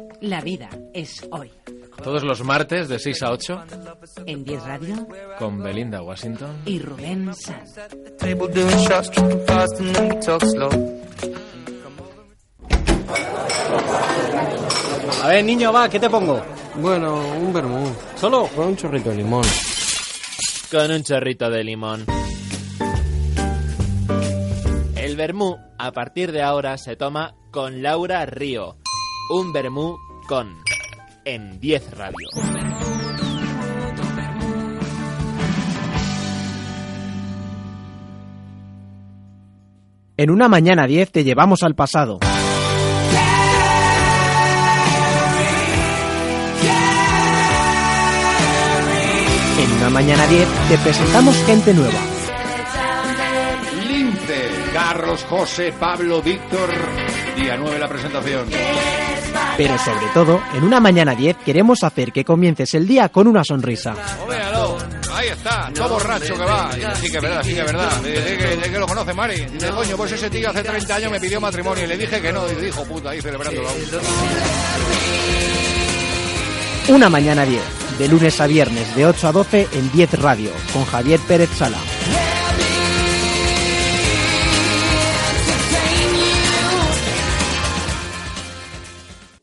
La vida es hoy. Todos los martes de 6 a 8 En 10 Radio con Belinda Washington. y Rubén Sanz. A ver, niño, va, ¿qué te pongo? Bueno, un vermú. ¿Solo? Con un chorrito de limón. Con un chorrito de limón. El vermú, a partir de ahora, se toma con Laura Río. Un vermú con. En 10 Radio. En una mañana 10 te llevamos al pasado. En una mañana 10 te presentamos gente nueva. Lince, Carlos, José, Pablo, Víctor. Día 9 la presentación. Pero sobre todo, en una mañana 10 queremos hacer que comiences el día con una sonrisa. Ahí está, todo borracho que va. Sí que es verdad, sí que es verdad. Dice que, que lo conoce Mari. Dice, coño, pues ese tío hace 30 años me pidió matrimonio y le dije que no. Y dijo, puta, ahí celebrándolo. Una mañana 10, de lunes a viernes de 8 a 12 en 10 Radio, con Javier Pérez Sala.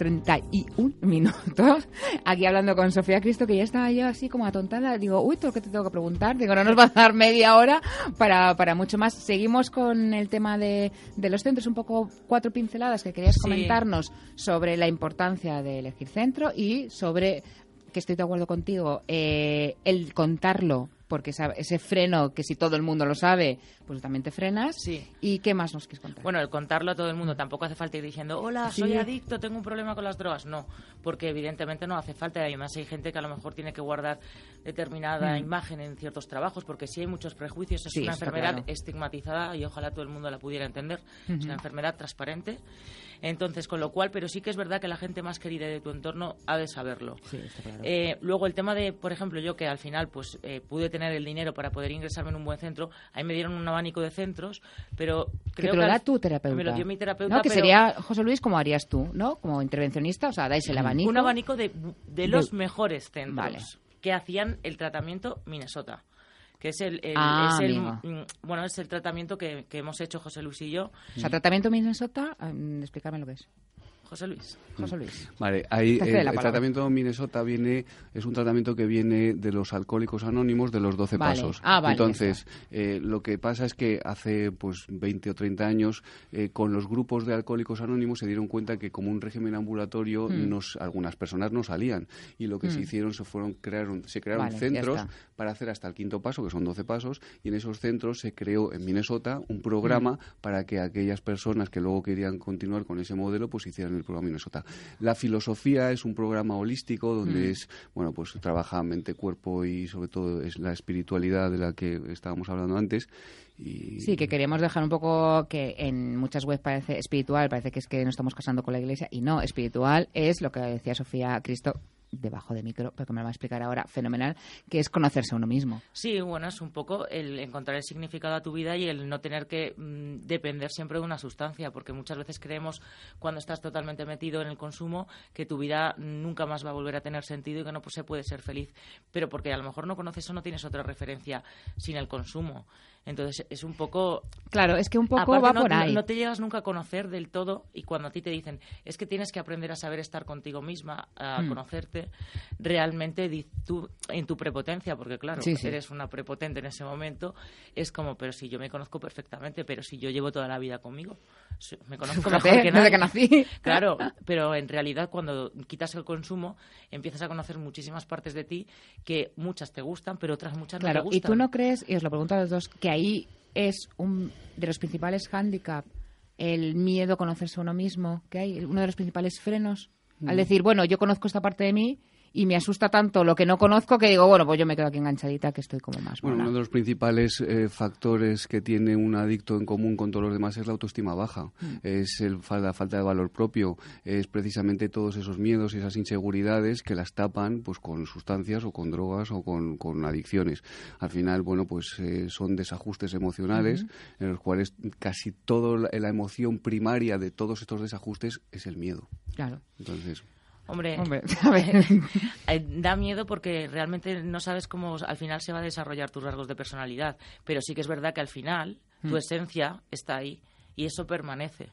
31 minutos, aquí hablando con Sofía Cristo, que ya estaba yo así como atontada. Digo, uy, ¿todo qué te tengo que preguntar? Digo, no nos va a dar media hora para, para mucho más. Seguimos con el tema de, de los centros, un poco cuatro pinceladas que querías Sí. comentarnos sobre la importancia de elegir centro y sobre, que estoy de acuerdo contigo, eh, el contarlo. Porque esa- ese freno que si todo el mundo lo sabe, pues también te frenas. Sí. ¿Y qué más nos quieres contar? Bueno, el contarlo a todo el mundo tampoco hace falta ir diciendo, hola, soy Sí. adicto, tengo un problema con las drogas. No, porque evidentemente no hace falta. Y además hay gente que a lo mejor tiene que guardar determinada Mm. imagen en ciertos trabajos, porque sí hay muchos prejuicios. Es Sí, una enfermedad claro. estigmatizada y ojalá todo el mundo la pudiera entender. Es una enfermedad transparente. Entonces, con lo cual, pero sí que es verdad que la gente más querida de tu entorno ha de saberlo. Sí, está claro. Eh, luego el tema de, por ejemplo, yo que al final pues eh, pude tener el dinero para poder ingresarme en un buen centro, ahí me dieron un abanico de centros, pero que creo te lo que da al- tu terapeuta. Me lo dio mi terapeuta, ¿no? Que pero sería, José Luis, como harías tú, ¿no? Como intervencionista, o sea, dais el abanico. un abanico de, de los De- mejores centros Vale. que hacían el tratamiento Minnesota que es el, el- Ah, es el- amigo. mm, bueno es el tratamiento que, que hemos hecho José Luis y yo O sea, tratamiento Minnesota, mm, explícame lo que es. José Luis José Luis. Vale, Te cede el, el tratamiento Minnesota viene es un tratamiento que viene de los alcohólicos anónimos de los 12 Vale. pasos. Ah, vale, Entonces, eh, lo que pasa es que hace pues 20 o 30 años eh, con los grupos de alcohólicos anónimos se dieron cuenta que como un régimen ambulatorio Mm. nos, algunas personas no salían y lo que se Mm. hicieron se fueron crearon se crearon Vale, centros para hacer hasta el quinto paso, que son 12 pasos, y en esos centros se creó en Minnesota un programa para que aquellas personas que luego querían continuar con ese modelo, pues hicieran el programa Minnesota. La filosofía es un programa holístico donde Mm. es, bueno, pues trabaja mente, cuerpo y sobre todo es la espiritualidad de la que estábamos hablando antes. Y Sí, que queríamos dejar un poco que en muchas webs parece espiritual, parece que es que nos estamos casando con la iglesia, y no, espiritual es lo que decía Sofía Cristo debajo de micro, pero que me lo va a explicar ahora, fenomenal, que es conocerse a uno mismo. Sí, bueno, es un poco el encontrar el significado a tu vida y el no tener que mm, depender siempre de una sustancia, porque muchas veces creemos cuando estás totalmente metido en el consumo que tu vida nunca más va a volver a tener sentido y que no pues, se puede ser feliz, pero porque a lo mejor no conoces o no tienes otra referencia sin el consumo. Entonces es un poco... Claro, es que un poco Aparte, va no, por ahí. no te llegas nunca a conocer del todo y cuando a ti te dicen es que tienes que aprender a saber estar contigo misma, a Hmm. conocerte, realmente tú en tu prepotencia, porque claro, Sí, sí. eres una prepotente en ese momento, es como, pero si yo me conozco perfectamente, pero si yo llevo toda la vida conmigo, me conozco Fíjate, mejor que desde nadie. que nací. Claro, pero en realidad cuando quitas el consumo empiezas a conocer muchísimas partes de ti que muchas te gustan, pero otras muchas no Claro, te gustan. y tú no crees, y os lo pregunto a los dos, que ahí es un de los principales hándicap el miedo a conocerse a uno mismo, que hay uno de los principales frenos al Mm. decir, bueno, yo conozco esta parte de mí y me asusta tanto lo que no conozco que digo, bueno, pues yo me quedo aquí enganchadita que estoy como más Bueno, uno de los principales eh, factores que tiene un adicto en común con todos los demás es la autoestima baja, Mm. es el, la falta de valor propio, es precisamente todos esos miedos y esas inseguridades que las tapan pues con sustancias o con drogas o con, con adicciones. Al final, bueno, pues eh, son desajustes emocionales en los cuales casi toda la, la emoción primaria de todos estos desajustes es el miedo. Claro. Entonces, Hombre, Hombre, a ver. eh, da miedo porque realmente no sabes cómo al final se va a desarrollar tus rasgos de personalidad. Pero sí que es verdad que al final tu Mm. esencia está ahí y eso permanece.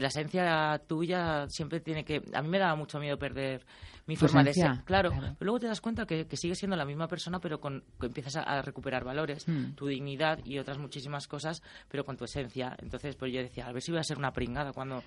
La esencia tuya siempre tiene que... A mí me daba mucho miedo perder mi forma de ser. Claro, claro. pero luego te das cuenta que, que sigues siendo la misma persona, pero con, que empiezas a, a recuperar valores, Mm. tu dignidad y otras muchísimas cosas, pero con tu esencia. Entonces, pues yo decía, a ver si voy a ser una pringada cuando...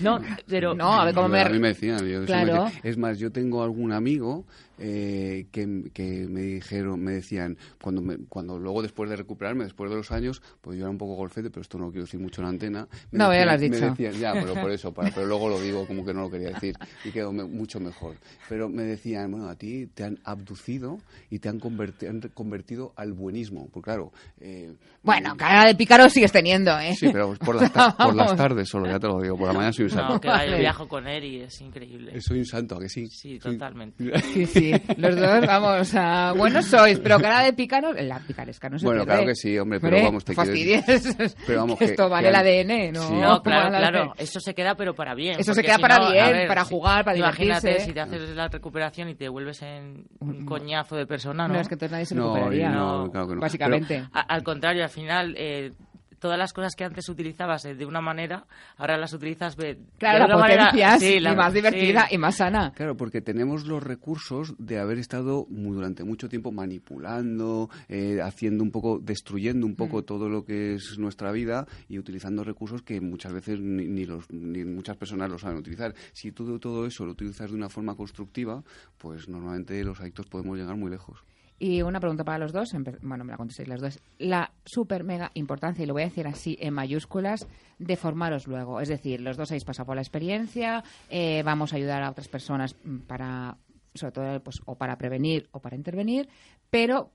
No, pero... No, a ver cómo me... A mí me decían. yo- me Claro. decían. Es más, yo tengo algún amigo eh, que, que me dijeron, me decían, cuando, me- cuando luego después de recuperarme, después de los años, pues yo era un poco golfete, pero esto no lo quiero decir mucho en la antena. me No, ya lo has Me dicho. decían, ya, pero por eso, para, pero luego lo digo como que no lo quería decir y quedó me- mucho mejor. Pero me decían, bueno, a ti te han abducido y te han, converti- han convertido al buenismo. Pues claro, eh, Bueno, cara de pícaro sigues teniendo, ¿eh? Sí, pero por las, ta- por las tardes solo, ya te lo digo. Por la mañana soy un santo. No, que yo viajo con él y es increíble. Soy un santo, ¿a que sí? Sí, totalmente. Sí, sí, los dos, vamos, a buenos sois, pero cara de pícaro, la picaresca no se Bueno, pierde. claro que sí, hombre, pero vamos, te quiero fastidies. Pero vamos, que que- esto vale que el ADN, ¿no? Sí. No, claro, claro. Eso se queda, pero para bien. Eso se queda si para no, bien, ver, para jugar, para Imagínate divertirse. si te haces la recuperación y te vuelves en un coñazo de persona, ¿no? No, es que entonces nadie se No, recuperaría. no, claro que no. Básicamente. A- al contrario, al final, eh, todas las cosas que antes utilizabas eh, de una manera, ahora las utilizas de, Claro, de una manera- potencias sí, la- y más divertida sí. y más sana. Claro, porque tenemos los recursos de haber estado durante mucho tiempo manipulando, eh, haciendo un poco, destruyendo un poco todo lo que es nuestra vida y utilizando recursos que muchas veces ni, ni los, ni muchas personas lo saben utilizar. Si tú todo eso lo utilizas de una forma constructiva, pues normalmente los adictos podemos llegar muy lejos. Y una pregunta para los dos, bueno, me la contestéis las dos. La súper mega importancia, y lo voy a decir así en mayúsculas, de formaros luego. Es decir, los dos habéis pasado por la experiencia, eh, vamos a ayudar a otras personas mm, para, sobre todo, pues, o para prevenir o para intervenir, pero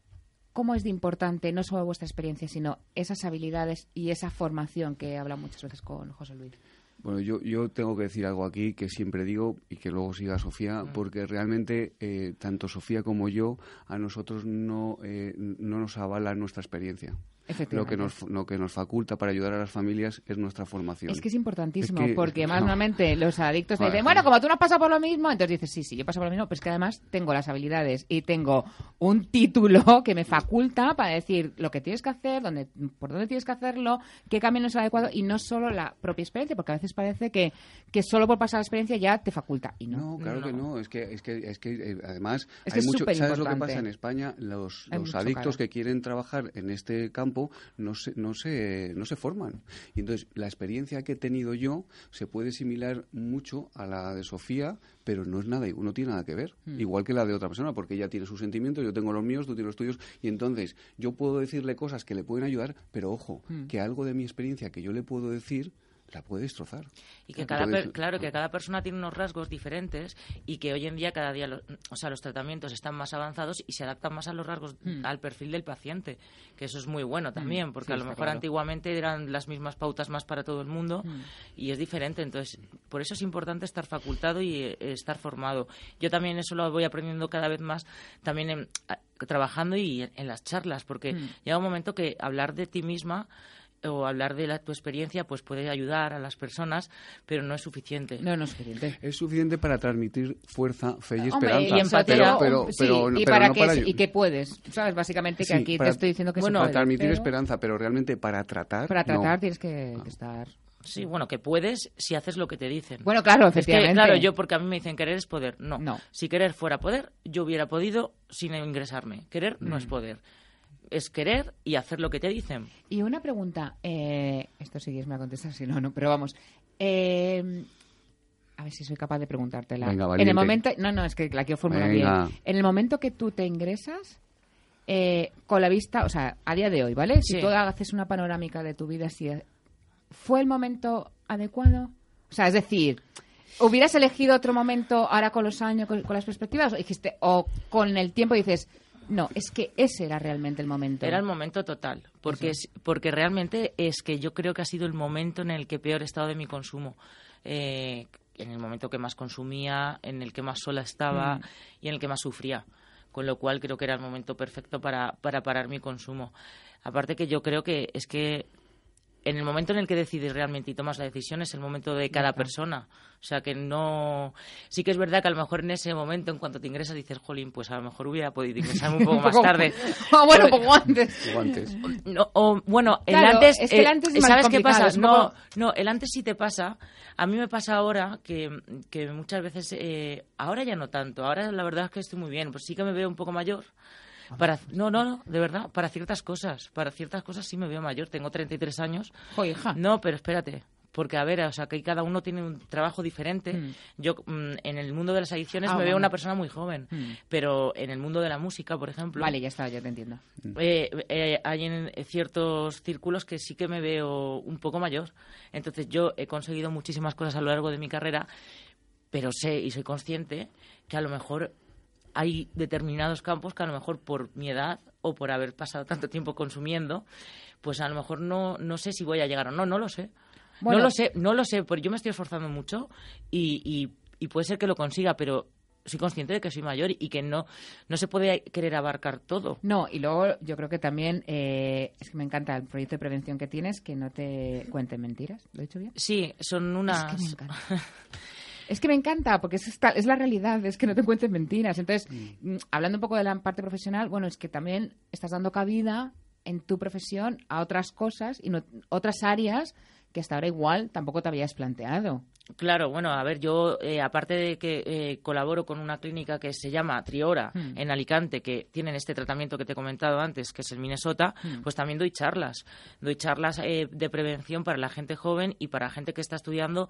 ¿cómo es de importante no solo vuestra experiencia, sino esas habilidades y esa formación que habla muchas veces con José Luis? Bueno, yo, yo tengo que decir algo aquí que siempre digo y que luego siga Sofía, porque realmente eh, tanto Sofía como yo, a nosotros no, eh, no nos avala nuestra experiencia. Lo que, nos, lo que nos faculta para ayudar a las familias es nuestra formación. Es que es importantísimo, Es que- porque más no. normalmente los adictos te Vale. dicen, bueno, como tú no has pasado por lo mismo, entonces dices, sí, sí, yo he pasado por lo mismo, pero es que además tengo las habilidades y tengo un título que me faculta para decir lo que tienes que hacer, dónde, por dónde tienes que hacerlo, qué camino es el adecuado y no solo la propia experiencia, porque a veces parece que, que solo por pasar la experiencia ya te faculta y no. No, claro que no. Es que, es que, es que eh, además, Es que hay es mucho, ¿sabes lo que pasa en España? Los, los adictos caro. que quieren trabajar en este campo no se, no, se, no se forman. Y entonces, la experiencia que he tenido yo se puede similar mucho a la de Sofía, pero no es nada, no tiene nada que ver. Hmm. Igual que la de otra persona, porque ella tiene sus sentimientos, yo tengo los míos, tú tienes los tuyos, y entonces yo puedo decirle cosas que le pueden ayudar, pero ojo, Hmm. que algo de mi experiencia que yo le puedo decir la puede destrozar. Y que cada claro que cada persona tiene unos rasgos diferentes y que hoy en día cada día lo- o sea los tratamientos están más avanzados y se adaptan más a los rasgos Hmm. al perfil del paciente que eso es muy bueno también Mm, porque sí, a lo mejor claro. antiguamente eran las mismas pautas más para todo el mundo Mm. y es diferente entonces por eso es importante estar facultado y eh, estar formado yo también eso lo voy aprendiendo cada vez más también en- a- trabajando y en, en las charlas porque Mm. llega un momento que hablar de ti misma o hablar de la, tu experiencia pues puede ayudar a las personas pero no es suficiente No, no es suficiente. Es suficiente para transmitir fuerza, fe y Hombre, esperanza. y empatía, pero, pero, sí, pero, y, pero para no que, para es- ayu- y que puedes, ¿sabes? Básicamente que Sí, aquí para- te estoy diciendo que bueno, se para transmitir pero esperanza, pero realmente para tratar. Para tratar no. tienes que, que estar... Sí, bueno, que puedes si haces lo que te dicen. Bueno, claro, Es que, efectivamente. claro, yo porque a mí me dicen querer es poder. No. No. Si querer fuera poder, yo hubiera podido sin ingresarme. Querer no Mm. es poder. Es querer y hacer lo que te dicen. Y una pregunta, eh, esto sí que me va a contestar, si no, no, pero vamos. eh, a ver si soy capaz de preguntártela. Venga, en el momento, no, no, es que la quiero formular Venga. bien. En el momento que tú te ingresas, eh, con la vista, o sea, a día de hoy, ¿vale? Si tú haces una panorámica de tu vida, si ¿fue el momento adecuado? O sea, es decir, ¿hubieras elegido otro momento ahora con los años, con, con las perspectivas? O, dijiste, o con el tiempo dices, no, es que ese era realmente el momento. Era el momento total. Porque, es, porque realmente es que yo creo que ha sido el momento en el que peor he estado de mi consumo. Eh, en el momento que más consumía, en el que más sola estaba Mm. y en el que más sufría. Con lo cual creo que era el momento perfecto para, para parar mi consumo. Aparte que yo creo que es que en el momento en el que decides realmente y tomas la decisión es el momento de cada persona. O sea, que no... Sí que es verdad que a lo mejor en ese momento, en cuanto te ingresas, dices, jolín, pues a lo mejor hubiera podido ingresarme un poco más tarde. Ah, bueno, Pero- poco antes. O antes. No, o, bueno, el Claro, antes, es que el eh, antes es más ¿sabes qué pasa? es No, poco- no, el antes sí te pasa. A mí me pasa ahora que, que muchas veces, eh, ahora ya no tanto, ahora la verdad es que estoy muy bien, pues sí que me veo un poco mayor. Para, no, no, no, de verdad, para ciertas cosas, para ciertas cosas sí me veo mayor, tengo 33 años. Jo, hija. No, pero espérate, porque a ver, o sea, que cada uno tiene un trabajo diferente. Mm. Yo mm, en el mundo de las adicciones Ah, me veo una persona muy joven, Mm. pero en el mundo de la música, por ejemplo, Vale, ya está, ya te entiendo. eh, eh, hay en ciertos círculos que sí que me veo un poco mayor. Entonces yo he conseguido muchísimas cosas a lo largo de mi carrera, pero sé y soy consciente que a lo mejor hay determinados campos que a lo mejor por mi edad o por haber pasado tanto tiempo consumiendo, pues a lo mejor no, no sé si voy a llegar o no, no lo sé. Bueno. no lo sé, no lo sé, porque yo me estoy esforzando mucho y, y, y puede ser que lo consiga, pero soy consciente de que soy mayor y que no, no se puede querer abarcar todo. No, y luego yo creo que también eh, es que me encanta el proyecto de prevención que tienes, que no te cuenten mentiras. ¿Lo he dicho bien? Sí, son unas... Es que me encanta. Es que me encanta, porque es, esta- es la realidad, es que no te cuenten mentiras. Entonces, mm, hablando un poco de la parte profesional, bueno, es que también estás dando cabida en tu profesión a otras cosas y no- otras áreas que hasta ahora igual tampoco te habías planteado. Claro, bueno, a ver, yo eh, aparte de que eh, colaboro con una clínica que se llama Triora Hmm. en Alicante, que tienen este tratamiento que te he comentado antes, que es el Minnesota, Hmm. pues también doy charlas. Doy charlas eh, de prevención para la gente joven y para gente que está estudiando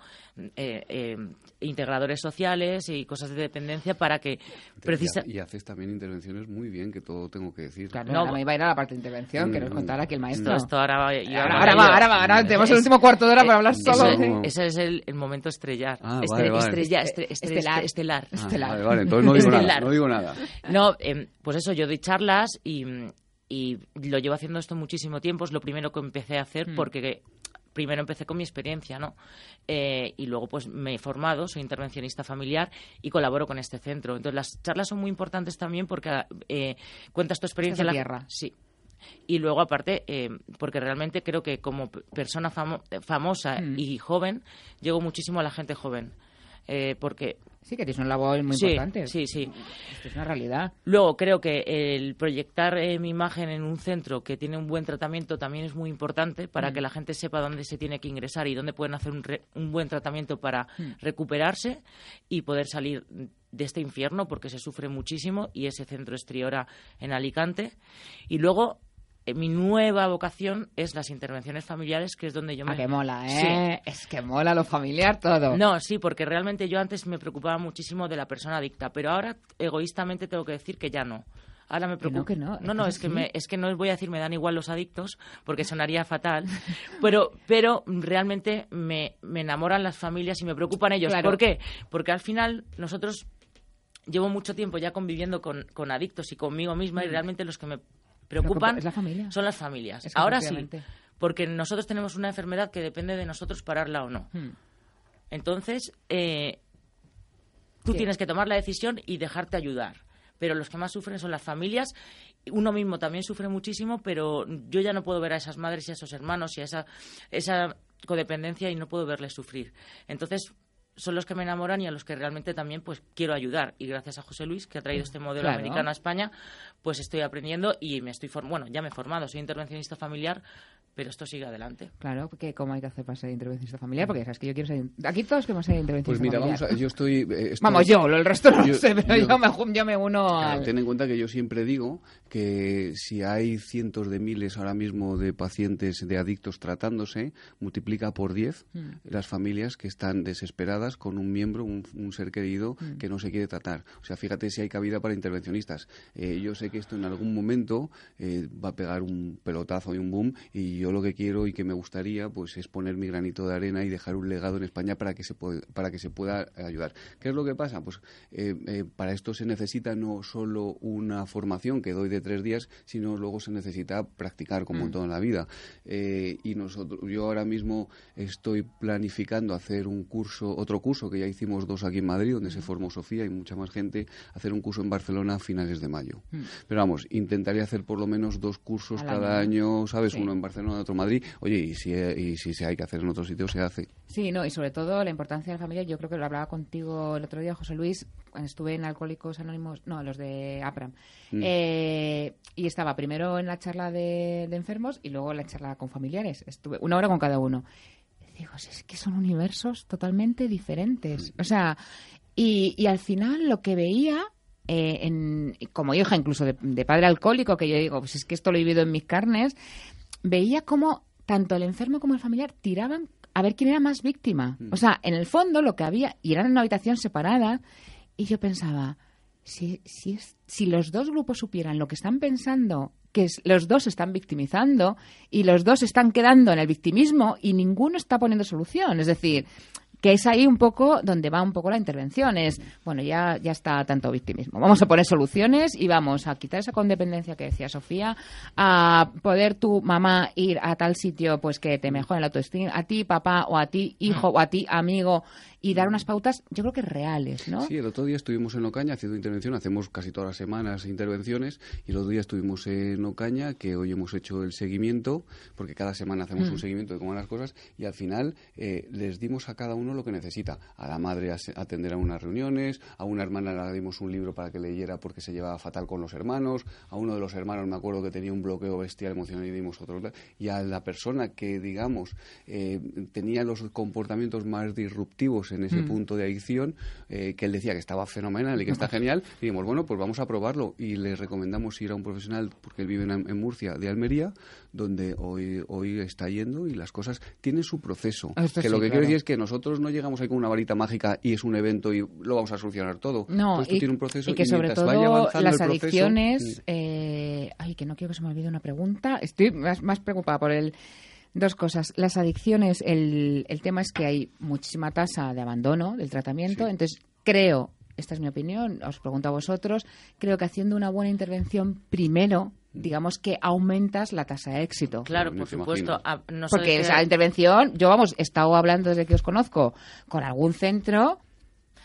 eh, eh, integradores sociales y cosas de dependencia para que precisa Y, haces también intervenciones muy bien, que todo tengo que decir. Claro, ahora me iba a ir a la parte de intervención, que nos Mm. contara aquí el maestro. Esto ahora va- y Ahora, ahora ahora va, ahora va, ahora tenemos el último cuarto de hora para hablar Ese- solo. Ese, es el, el momento estrellar. Ah, Estre- vale, estrella- Este- estre- estre- estelar. estelar. Ah, vale, vale, entonces no digo nada, Estelar. no digo nada. No, em, pues eso, yo doy charlas y, y lo llevo haciendo esto muchísimo tiempo. Es lo primero que empecé a hacer Mm. porque primero empecé con mi experiencia, ¿no? Eh, y luego pues me he formado, soy intervencionista familiar y colaboro con este centro. Entonces las charlas son muy importantes también porque eh, cuentas tu experiencia. La- tierra. Sí. Y luego, aparte, eh, porque realmente creo que como persona famo- famosa Mm. y joven, llego muchísimo a la gente joven. Eh, porque Sí, que tienes un labor muy Sí, importante. Sí, sí. Esto es una realidad. Luego creo que el proyectar eh, mi imagen en un centro que tiene un buen tratamiento también es muy importante para Mm. que la gente sepa dónde se tiene que ingresar y dónde pueden hacer un, re- un buen tratamiento para Mm. recuperarse y poder salir de este infierno porque se sufre muchísimo y ese centro es Triora en Alicante. Y luego mi nueva vocación es las intervenciones familiares, que es donde yo me... Ah, que mola, Sí. ¿eh? Es que mola lo familiar todo. No, sí, porque realmente yo antes me preocupaba muchísimo de la persona adicta, pero ahora egoístamente tengo que decir que ya no. Ahora me Que no, preocupa. que no, no, no, es que me, es que no os voy a decir me dan igual los adictos, porque sonaría fatal. Pero, pero realmente me, me enamoran las familias y me preocupan ellos. Claro. ¿Por qué? Porque al final nosotros llevo mucho tiempo ya conviviendo con, con adictos y conmigo misma y realmente los que me preocupan es la familia. son las familias. Es que Ahora sí, porque nosotros tenemos una enfermedad que depende de nosotros pararla o no. Hmm. Entonces, eh, tú ¿Qué? tienes que tomar la decisión y dejarte ayudar. Pero los que más sufren son las familias. Uno mismo también sufre muchísimo, pero yo ya no puedo ver a esas madres y a esos hermanos y a esa, esa codependencia y no puedo verles sufrir. Entonces, son los que me enamoran y a los que realmente también pues quiero ayudar. Y gracias a José Luis, que ha traído este modelo Claro. americano a España, pues estoy aprendiendo y me estoy bueno, ya me he formado, soy intervencionista familiar, pero esto sigue adelante. Claro, porque ¿cómo hay que hacer para ser intervencionista familiar? Porque sabes que yo quiero ser... Aquí todos queremos ser intervencionista Pues mira, familiar. vamos a, yo estoy, eh, estoy- Vamos, yo, lo- el resto no yo- lo sé, pero yo, yo- me, ju- yo me uno Claro, al... ten en cuenta que yo siempre digo que si hay cientos de miles ahora mismo de pacientes de adictos tratándose, multiplica por 10 Mm. las familias que están desesperadas con un miembro, un, un ser querido Mm. que no se quiere tratar. O sea, fíjate si hay cabida para intervencionistas. Eh, yo sé que esto en algún momento eh, va a pegar un pelotazo y un boom y yo lo que quiero y que me gustaría pues es poner mi granito de arena y dejar un legado en España para que se puede- para que se pueda ayudar. ¿Qué es lo que pasa? Pues eh, eh, para esto se necesita no solo una formación que doy de tres días, sino luego se necesita practicar como en Mm. toda la vida. Eh, y nosotros, yo ahora mismo estoy planificando hacer un curso, otro curso que ya hicimos dos aquí en Madrid, donde se formó Sofía y mucha más gente, hacer un curso en Barcelona a finales de mayo. Mm. Pero vamos, intentaré hacer por lo menos dos cursos cada año. año, ¿sabes? Sí. Uno en Barcelona, Barcelona, otro en Madrid. Oye, y si, y si se hay que hacer en otro sitio, se hace. Sí, no, y sobre todo la importancia de la familia. Yo creo que lo hablaba contigo el otro día, José Luis, cuando estuve en Alcohólicos Anónimos, no, los de APRAM. Mm. Eh, y estaba primero en la charla de, de enfermos y luego en la charla con familiares. Estuve una hora con cada uno. Y digo, es que son universos totalmente diferentes. O sea, y, y al final lo que veía eh, en, como hija incluso de, de padre alcohólico, que yo digo, pues es que esto lo he vivido en mis carnes, veía como tanto el enfermo como el familiar tiraban a ver quién era más víctima. O sea, en el fondo lo que había, y eran en una habitación separada, y yo pensaba, si, si, es- si los dos grupos supieran lo que están pensando, que es- los dos se están victimizando y los dos están quedando en el victimismo y ninguno está poniendo solución. Es decir, que es ahí un poco donde va un poco la intervención. Es, bueno, ya, ya está tanto victimismo. Vamos a poner soluciones y vamos a quitar esa condependencia que decía Sofía, a poder tu mamá ir a tal sitio pues que te mejore la autoestima, a ti papá o a ti hijo o a ti amigo y dar unas pautas, yo creo que reales, ¿no? Sí, el otro día estuvimos en Ocaña haciendo intervención, hacemos casi todas las semanas intervenciones, y el otro día estuvimos en Ocaña, que hoy hemos hecho el seguimiento, porque cada semana hacemos Mm. un seguimiento de cómo van las cosas, y al final eh, les dimos a cada uno lo que necesita. A la madre atender a unas reuniones, a una hermana le dimos un libro para que leyera porque se llevaba fatal con los hermanos, a uno de los hermanos me acuerdo que tenía un bloqueo bestial emocional y dimos otro, y a la persona que, digamos, eh, tenía los comportamientos más disruptivos en ese Mm. punto de adicción, eh, que él decía que estaba fenomenal y que está genial, y dijimos, bueno, pues vamos a probarlo. Y le recomendamos ir a un profesional, porque él vive en, en Murcia, de Almería, donde hoy, hoy está yendo y las cosas tienen su proceso. Esto que sí, lo que claro. quiero decir es que nosotros no llegamos ahí con una varita mágica y es un evento y lo vamos a solucionar todo. No, esto y, tiene un proceso y que sobre mientras vaya todo las proceso, adicciones, eh, ay, que no quiero que se me olvide una pregunta, estoy más, más preocupada por el dos cosas. Las adicciones, el, el tema es que hay muchísima tasa de abandono del tratamiento, entonces creo, esta es mi opinión, os pregunto a vosotros, creo que haciendo una buena intervención primero, digamos que aumentas la tasa de éxito. Claro, por supuesto. a- no sé Porque esa intervención, yo vamos, he estado hablando desde que os conozco con algún centro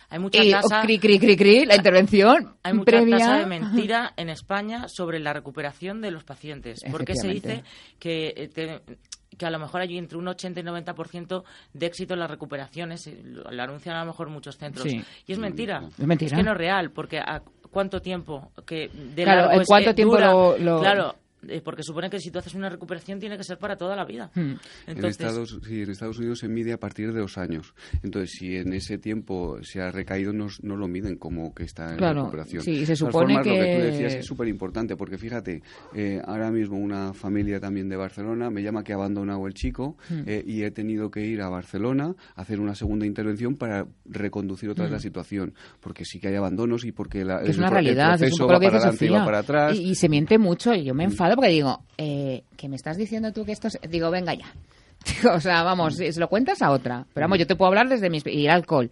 Hay mucha y tasa- oh, cri, cri, cri, cri, la intervención Hay mucha previa. tasa de mentira en España sobre la recuperación de los pacientes. Porque se dice que, eh, te- que a lo mejor hay entre un 80 y 90% de éxito en las recuperaciones. eh, Lo, lo anuncian a lo mejor muchos centros. Sí. Y es mentira. Es mentira. que no es real, porque ¿a cuánto tiempo? que de Claro, largo ¿en es- cuánto tiempo dura? lo- lo- Claro, porque supone que si tú haces una recuperación tiene que ser para toda la vida. Hmm. En Estados, sí, en Estados Unidos se mide a partir de dos años. Entonces, si en ese tiempo se ha recaído, no, no lo miden como que está en Claro, recuperación. sí, y se supone formas, lo que tú que- decías es súper importante, porque fíjate, eh, ahora mismo una familia también de Barcelona me llama que ha abandonado el chico Hmm. eh, y he tenido que ir a Barcelona a hacer una segunda intervención para reconducir otra vez Hmm. la situación. Porque sí que hay abandonos y porque la, que es el una el realidad, es un proceso lo va que para adelante y va para atrás. Y, y se miente mucho y yo me enfado porque digo, eh, que me estás diciendo tú que esto es... Digo, venga ya. Digo, o sea, vamos, si se lo cuentas a otra. Pero vamos, yo te puedo hablar desde mi... Y el alcohol.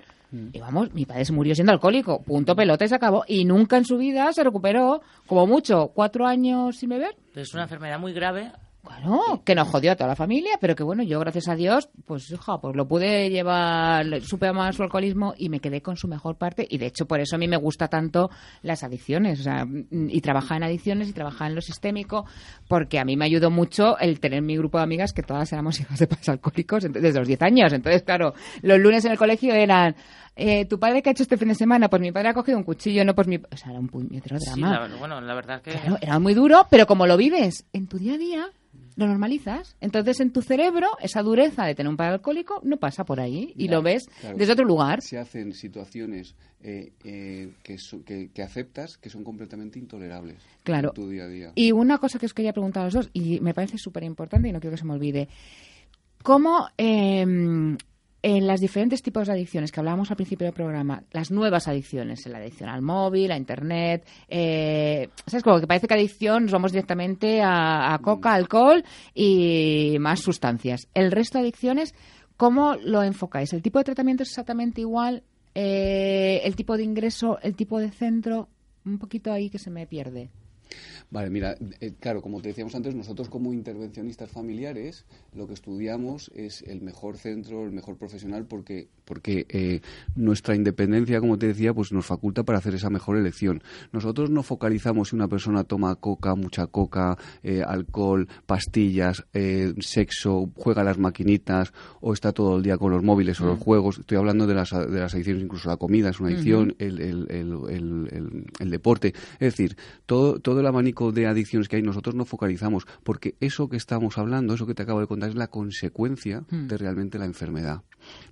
Y vamos, mi padre se murió siendo alcohólico. Punto pelota y se acabó. Y nunca en su vida se recuperó, como mucho, cuatro años sin beber. es una enfermedad muy grave. Claro, que nos jodió a toda la familia, pero que bueno, yo gracias a Dios, pues hija, pues lo pude llevar, supe amar su alcoholismo y me quedé con su mejor parte y de hecho por eso a mí me gusta tanto las adicciones, o sea, mm, y trabajar en adicciones y trabajar en lo sistémico, porque a mí me ayudó mucho el tener mi grupo de amigas que todas éramos hijas de padres alcohólicos desde los 10 años, entonces claro, los lunes en el colegio eran eh, ¿tu padre qué ha hecho este fin de semana? Pues mi padre ha cogido un cuchillo, no pues mi... O sea, era un puñetero Sí, drama. la- bueno, la verdad que... Claro, era muy duro, pero como lo vives en tu día a día, lo normalizas. Entonces, en tu cerebro, esa dureza de tener un padre alcohólico no pasa por ahí y lo ves claro. desde otro lugar. Se hacen situaciones eh, eh, que, que aceptas que son completamente intolerables Claro. en tu día a día. Y una cosa que os quería preguntar a los dos, y me parece súper importante y no quiero que se me olvide. ¿Cómo eh, en los diferentes tipos de adicciones que hablábamos al principio del programa, las nuevas adicciones, la adicción al móvil, a Internet, eh, ¿sabes? Como que parece que adicción nos vamos directamente a, a coca, alcohol y más sustancias. El resto de adicciones, ¿cómo lo enfocáis? ¿El tipo de tratamiento es exactamente igual? Eh, ¿El tipo de ingreso, el tipo de centro? Un poquito ahí que se me pierde. Vale, mira, eh, claro, como te decíamos antes, nosotros como intervencionistas familiares lo que estudiamos es el mejor centro, el mejor profesional, porque, porque eh, nuestra independencia, como te decía, pues nos faculta para hacer esa mejor elección. Nosotros no focalizamos si una persona toma coca, mucha coca, eh, alcohol, pastillas, sexo, juega a las maquinitas o está todo el día con los móviles o los Mm. juegos. Estoy hablando de las, de las adicciones, incluso la comida es una adicción, Ujú. el, el- el- el- el- el deporte. Es decir, todo, todo el abanico de adicciones que hay, nosotros no focalizamos, porque eso que estamos hablando, eso que te acabo de contar, es la consecuencia Mm. de realmente la enfermedad.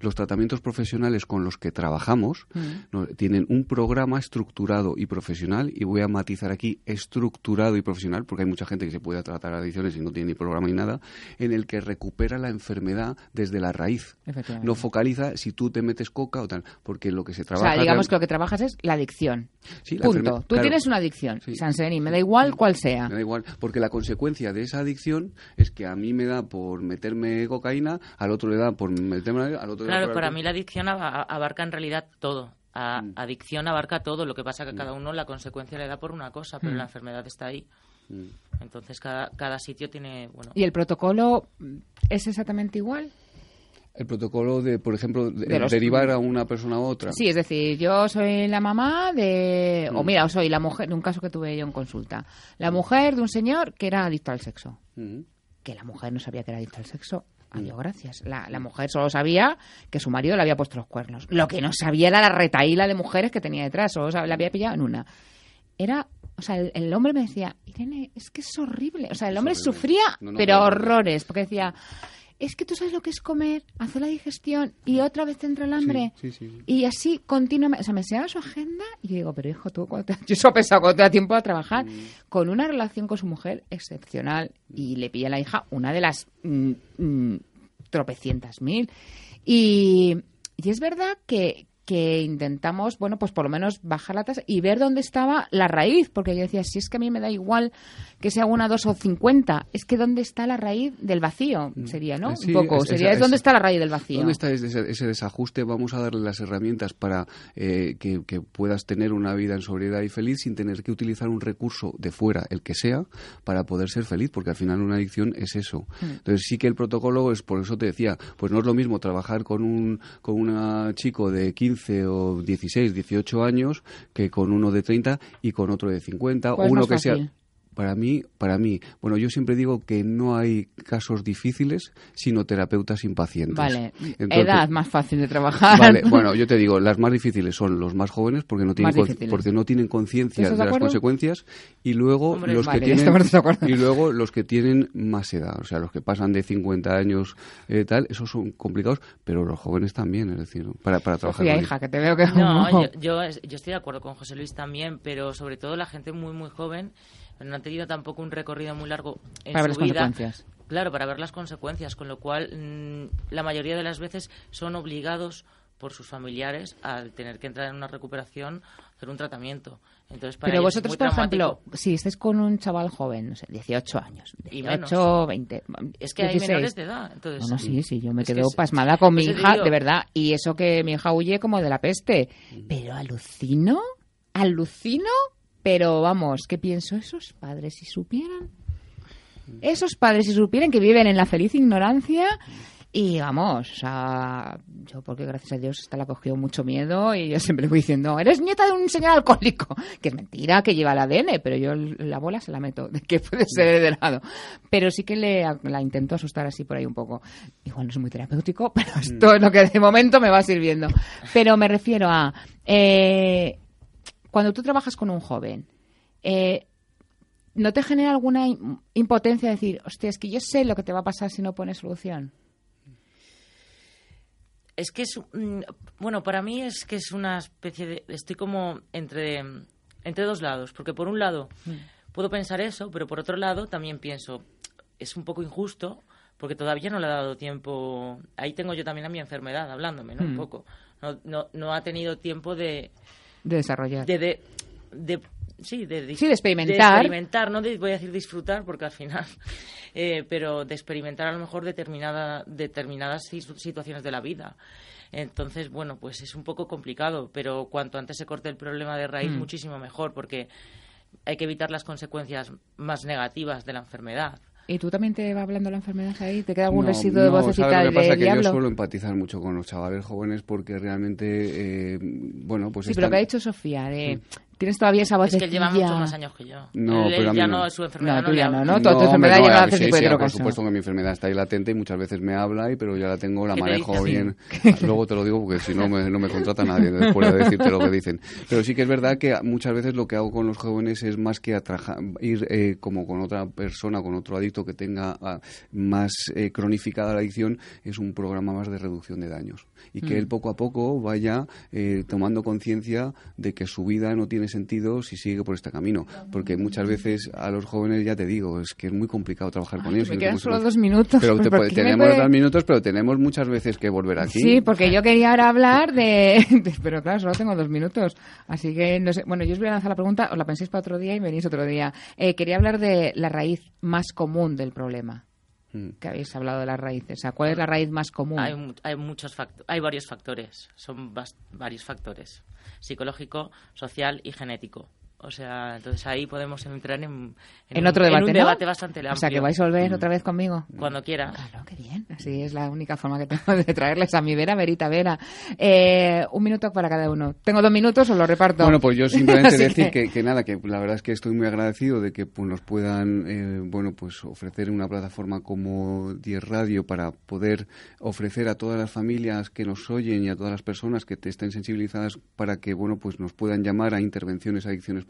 Los tratamientos profesionales con los que trabajamos Mm. no, tienen un programa estructurado y profesional, y voy a matizar aquí estructurado y profesional, porque hay mucha gente que se puede tratar adicciones y no tiene ni programa ni nada, en el que recupera la enfermedad desde la raíz. No focaliza si tú te metes coca o tal, porque lo que se O trabaja... sea, digamos que lo que trabajas es la adicción. Sí, la Punto. Tú claro. tienes una adicción, Sí. Sanseni, me da igual sea. Me da igual, porque la consecuencia de esa adicción es que a mí me da por meterme cocaína, al otro le da por meterme al otro le da Claro, por para mí la adicción aba- abarca en realidad todo. A- Mm. Adicción abarca todo, lo que pasa que a cada uno la consecuencia le da por una cosa, pero Mm. la enfermedad está ahí. Mm. Entonces cada, cada sitio tiene, bueno, ¿Y el protocolo mm, es exactamente igual? El protocolo de, por ejemplo, de- De los- derivar a una persona a otra. Sí, es decir, yo soy la mamá de... O Mm. mira, soy la mujer, de un caso que tuve yo en consulta. La mujer de un señor que era adicto al sexo. Mm. Que la mujer no sabía que era adicto al sexo. Adiós, gracias. La, la mujer solo sabía que su marido le había puesto los cuernos. Lo que no sabía era la retaíla de mujeres que tenía detrás. Solo la había pillado en una. Era... O sea, el, el hombre me decía, Irene, es que es horrible. O sea, el hombre sufría, No, no, pero no. horrores. Porque decía, es que tú sabes lo que es comer, hacer la digestión y otra vez te entra el hambre. Sí, sí, sí. Y así continuamente, o sea, me enseñaba su agenda y yo digo, pero hijo, tú, ¿cuánto te- yo eso pensado cuando te da tiempo a trabajar, con una relación con su mujer excepcional y le pilla a la hija una de las mm, mm, tropecientas mil. Y, y es verdad que, que intentamos, bueno, pues por lo menos bajar la tasa y ver dónde estaba la raíz, porque yo decía, si es que a mí me da igual que sea una, dos o cincuenta, es que dónde está la raíz del vacío, sería, ¿no? Eh, Sí, Un poco, es- sería, esa- es dónde es- está la raíz del vacío. ¿Dónde está ese, ese desajuste? Vamos a darle las herramientas para eh, que, que puedas tener una vida en sobriedad y feliz sin tener que utilizar un recurso de fuera, el que sea, para poder ser feliz, porque al final una adicción es eso. Mm. Entonces sí que el protocolo es, por eso te decía, pues no es lo mismo trabajar con un con una chico de 15 o 16, 18 años que con uno de 30 y con otro de 50, ¿Cuál es uno que sea? Para mí, para mí, bueno, yo siempre digo que no hay casos difíciles sino terapeutas impacientes. Vale, Entonces- edad más fácil de trabajar. Vale, bueno, yo te digo, las más difíciles son los más jóvenes porque no tienen porque no tienen conciencia ¿Estás de de las consecuencias y luego Hombre, los vale, que tienen y luego los que tienen más edad, o sea, los que pasan de 50 años eh, tal, esos son complicados, pero los jóvenes también, es decir, para para trabajar Sofía, hija, que te veo que... No, yo, yo estoy de acuerdo con José Luis también, pero sobre todo la gente muy, muy joven no ha tenido tampoco un recorrido muy largo en Para ver las vida. consecuencias. Claro, para ver las consecuencias, con lo cual mm, la mayoría de las veces son obligados por sus familiares al tener que entrar en una recuperación, hacer un tratamiento. Entonces, para Pero es vosotros, muy por ejemplo, si estáis con un chaval joven, no sé, 18 años, Y 18, menos. 20... Es que hay 16. menores de edad, entonces- No, no, sí, sí, yo me que quedo pasmada con mi hija, de verdad. Y eso que mi hija huye como de la peste. Pero alucino, alucino, pero vamos, ¿qué pienso? Esos padres, si supieran... Esos padres, si supieran que viven en la feliz ignorancia... Y vamos, o yo porque gracias a Dios esta la cogió mucho miedo y yo siempre le voy diciendo, eres nieta de un señor alcohólico, que es mentira, que lleva el ADN, pero yo la bola se la meto, de que puede ser de lado. Pero sí que le, la intento asustar así por ahí un poco. Igual no es muy terapéutico, pero esto es lo que de momento me va sirviendo. Pero me refiero a, eh, cuando tú trabajas con un joven, eh, ¿no te genera alguna im- impotencia decir, hostia, es que yo sé lo que te va a pasar si no pones solución? Es que es, mm, bueno, para mí es que es una especie de, estoy como entre, entre dos lados, porque por un lado puedo pensar eso, pero por otro lado también pienso, es un poco injusto, porque todavía no le ha dado tiempo, ahí tengo yo también a mi enfermedad hablándome, ¿no? Un Mm. poco, no, no, no ha tenido tiempo de, De desarrollar. de, de, de- sí, de, Sí, de experimentar. experimentar, no de- voy a decir disfrutar porque al final, eh, pero de experimentar a lo mejor determinada, determinadas situaciones de la vida. Entonces, bueno, pues es un poco complicado, pero cuanto antes se corte el problema de raíz, Mm. muchísimo mejor, porque hay que evitar las consecuencias más negativas de la enfermedad. ¿Y tú también te va hablando la enfermedad ahí? ¿Te queda algún No, residuo de no, vocecita ¿sabes lo que pasa? que diablo? yo suelo empatizar mucho con los chavales jóvenes porque realmente, eh, bueno, pues sí, pero lo están- que ha dicho Sofía, de, tienes todavía esa Es vocecilla... que él lleva muchos más años que yo. No, Él- pero a mí ya no. no, su enfermedad No, no, tú ya no, ¿no? Tu- tu enfermedad ya no a- hace sí, sí, por supuesto que mi enfermedad está ahí latente y muchas veces me habla, y, pero ya la tengo, la ¿Qué te manejo bien. Luego te lo digo porque si no me, no me contrata nadie después de decirte lo que dicen. Pero sí que es verdad que muchas veces lo que hago con los jóvenes es más que atraja- ir eh, como con otra persona, con otro adicto que tenga ah, más eh, cronificada la adicción, es un programa más de reducción de daños. Y que Mm. él poco a poco vaya eh, tomando conciencia de que su vida no tiene sentido si sigue por este camino. Porque muchas veces a los jóvenes, ya te digo, es que es muy complicado trabajar con ellos. me quedan solo dos minutos. Pero te ¿Por puede- qué me tenemos puede- dos minutos, pero tenemos muchas veces que volver aquí. Sí, porque yo quería ahora hablar de, de- Pero claro, solo tengo dos minutos. Así que, no sé. Bueno, yo os voy a lanzar la pregunta, os la penséis para otro día y venís otro día. Eh, quería hablar de la raíz más común del problema. Mm. Que habéis hablado de las raíces. O sea, ¿cuál es la raíz más común? Hay, mu- hay muchos hay varios factores, son varios factores, psicológico, social y genético. O sea, entonces ahí podemos entrar en, En otro debate, en un ¿no? debate bastante amplio. O sea, que vais a volver otra vez conmigo. Cuando quiera. Claro, qué bien. Así es la única forma que tengo de traerles a mi vera, verita, vera. Eh, un minuto para cada uno. ¿Tengo dos minutos o lo reparto? Bueno, pues yo simplemente decir que... que nada, que la verdad es que estoy muy agradecido de que pues, nos puedan, eh, bueno, pues ofrecer una plataforma como 10 Radio para poder ofrecer a todas las familias que nos oyen y a todas las personas que te estén sensibilizadas para que, bueno, pues nos puedan llamar a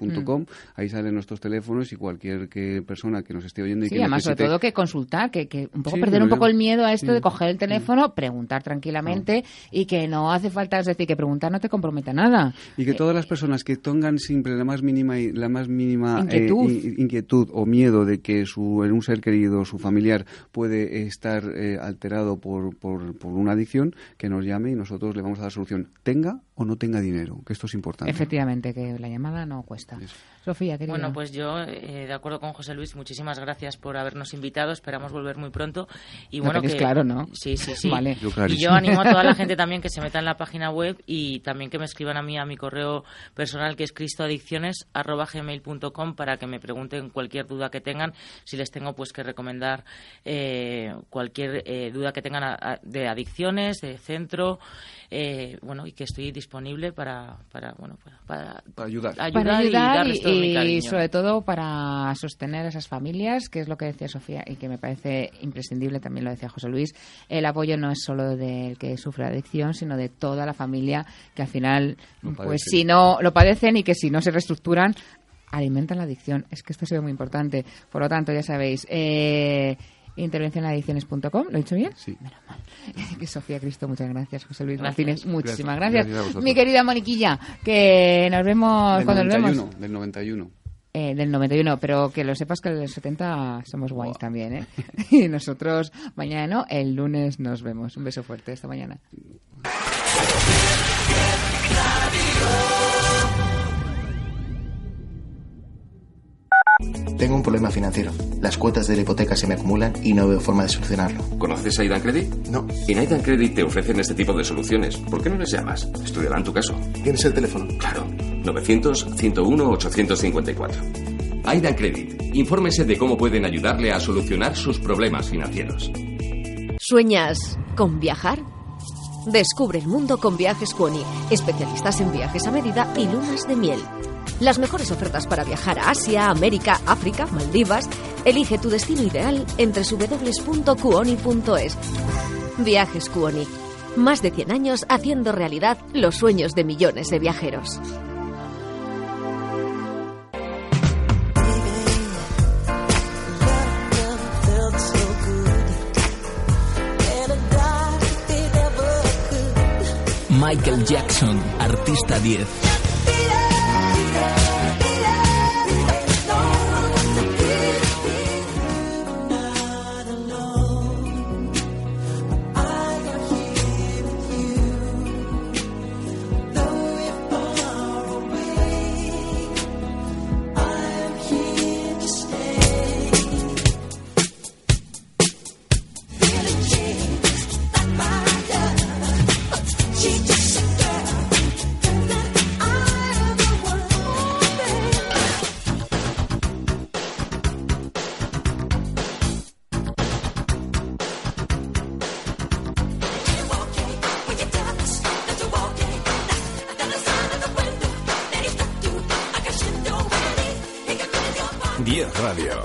intervencionesadicciones.com. Ahí salen nuestros teléfonos y cualquier que persona que nos esté oyendo y Sí, que además, sobre todo que consultar, que, que un poco Sí, perder un poco el miedo a esto Sí. de coger el teléfono, preguntar tranquilamente y que no hace falta, es decir, que preguntar no te compromete a nada. Y que todas las personas que tengan siempre la más mínima la más mínima eh, Inquietud. in- inquietud o miedo de que su en un ser querido, su familiar puede estar eh, alterado por, por, por una adicción, que nos llame y nosotros le vamos a dar solución, tenga o no tenga dinero, que esto es importante. Efectivamente, que la llamada no cuesta. Está. Sofía, querida. Bueno, pues yo, eh, de acuerdo con José Luis, muchísimas gracias por habernos invitado. Esperamos volver muy pronto. Y Lo bueno, que, claro, ¿no? Sí, sí, sí. Vale. Yo Y yo animo a toda la gente también que se meta en la página web y también que me escriban a mí a mi correo personal que es cristoadicciones@gmail.com para que me pregunten cualquier duda que tengan. Si les tengo pues que recomendar eh, cualquier eh, duda que tengan a- a- de adicciones, de centro, eh, bueno y que estoy disponible para, para bueno para, Para ayudar. para ayudar y darles y, todo mi y sobre todo para sostener a esas familias, que es lo que decía Sofía y que me parece imprescindible, también lo decía José Luis, el apoyo no es solo del que sufre adicción, sino de toda la familia que al final, pues si no lo padecen y que si no se reestructuran, alimentan la adicción. Es que esto ha sido muy importante. Por lo tanto, ya sabéis, eh, intervencionadicciones.com, ¿lo he dicho bien? Sí. Que Sofía Cristo, muchas gracias. José Luis Gracias. Martínez, muchísimas Gracias. gracias. Mi querida Moniquilla, que nos vemos Del cuando nos 91, vemos. del 91. Eh, del 91, pero que lo sepas que del 70 somos guays también, ¿eh? Y nosotros mañana no, el lunes nos vemos. Un beso fuerte esta mañana. Tengo un problema financiero. Las cuotas de la hipoteca se me acumulan y no veo forma de solucionarlo. ¿Conoces a Aidan Credit? No. En Aidan Credit te ofrecen este tipo de soluciones. ¿Por qué no les llamas? Estudiarán tu caso. ¿Tienes el teléfono? Claro. 900-101-854. Aidan Credit. Infórmese de cómo pueden ayudarle a solucionar sus problemas financieros. ¿Sueñas con viajar? Descubre el mundo con Viajes Cuoni, especialistas en viajes a medida y lunas de miel. Las mejores ofertas para viajar a Asia, América, África, Maldivas. Elige tu destino ideal entre www.cuoni.es. Viajes Cuoni. Más de 100 años haciendo realidad los sueños de millones de viajeros. Michael Jackson, artista 10.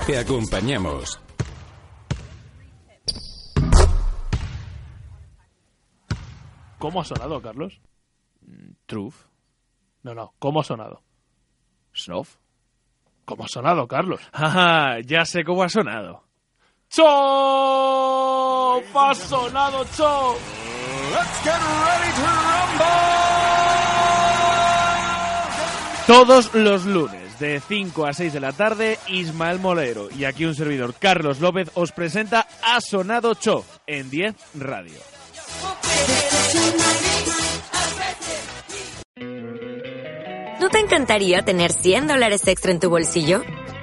Te acompañamos. ¿Cómo ha sonado, Carlos? Truth. No, no, ¿cómo ha sonado? Snuff. ¿Cómo ha sonado, Carlos? Ajá, ya sé cómo ha sonado. ¡Chop! ¡Ha sonado Chop! Let's get ready to Todos los lunes, de 5 a 6 de la tarde, Ismael Molero y aquí un servidor, Carlos López, os presenta Ha Sonado Cho en 10 Radio. ¿No te encantaría tener 100 dólares extra en tu bolsillo?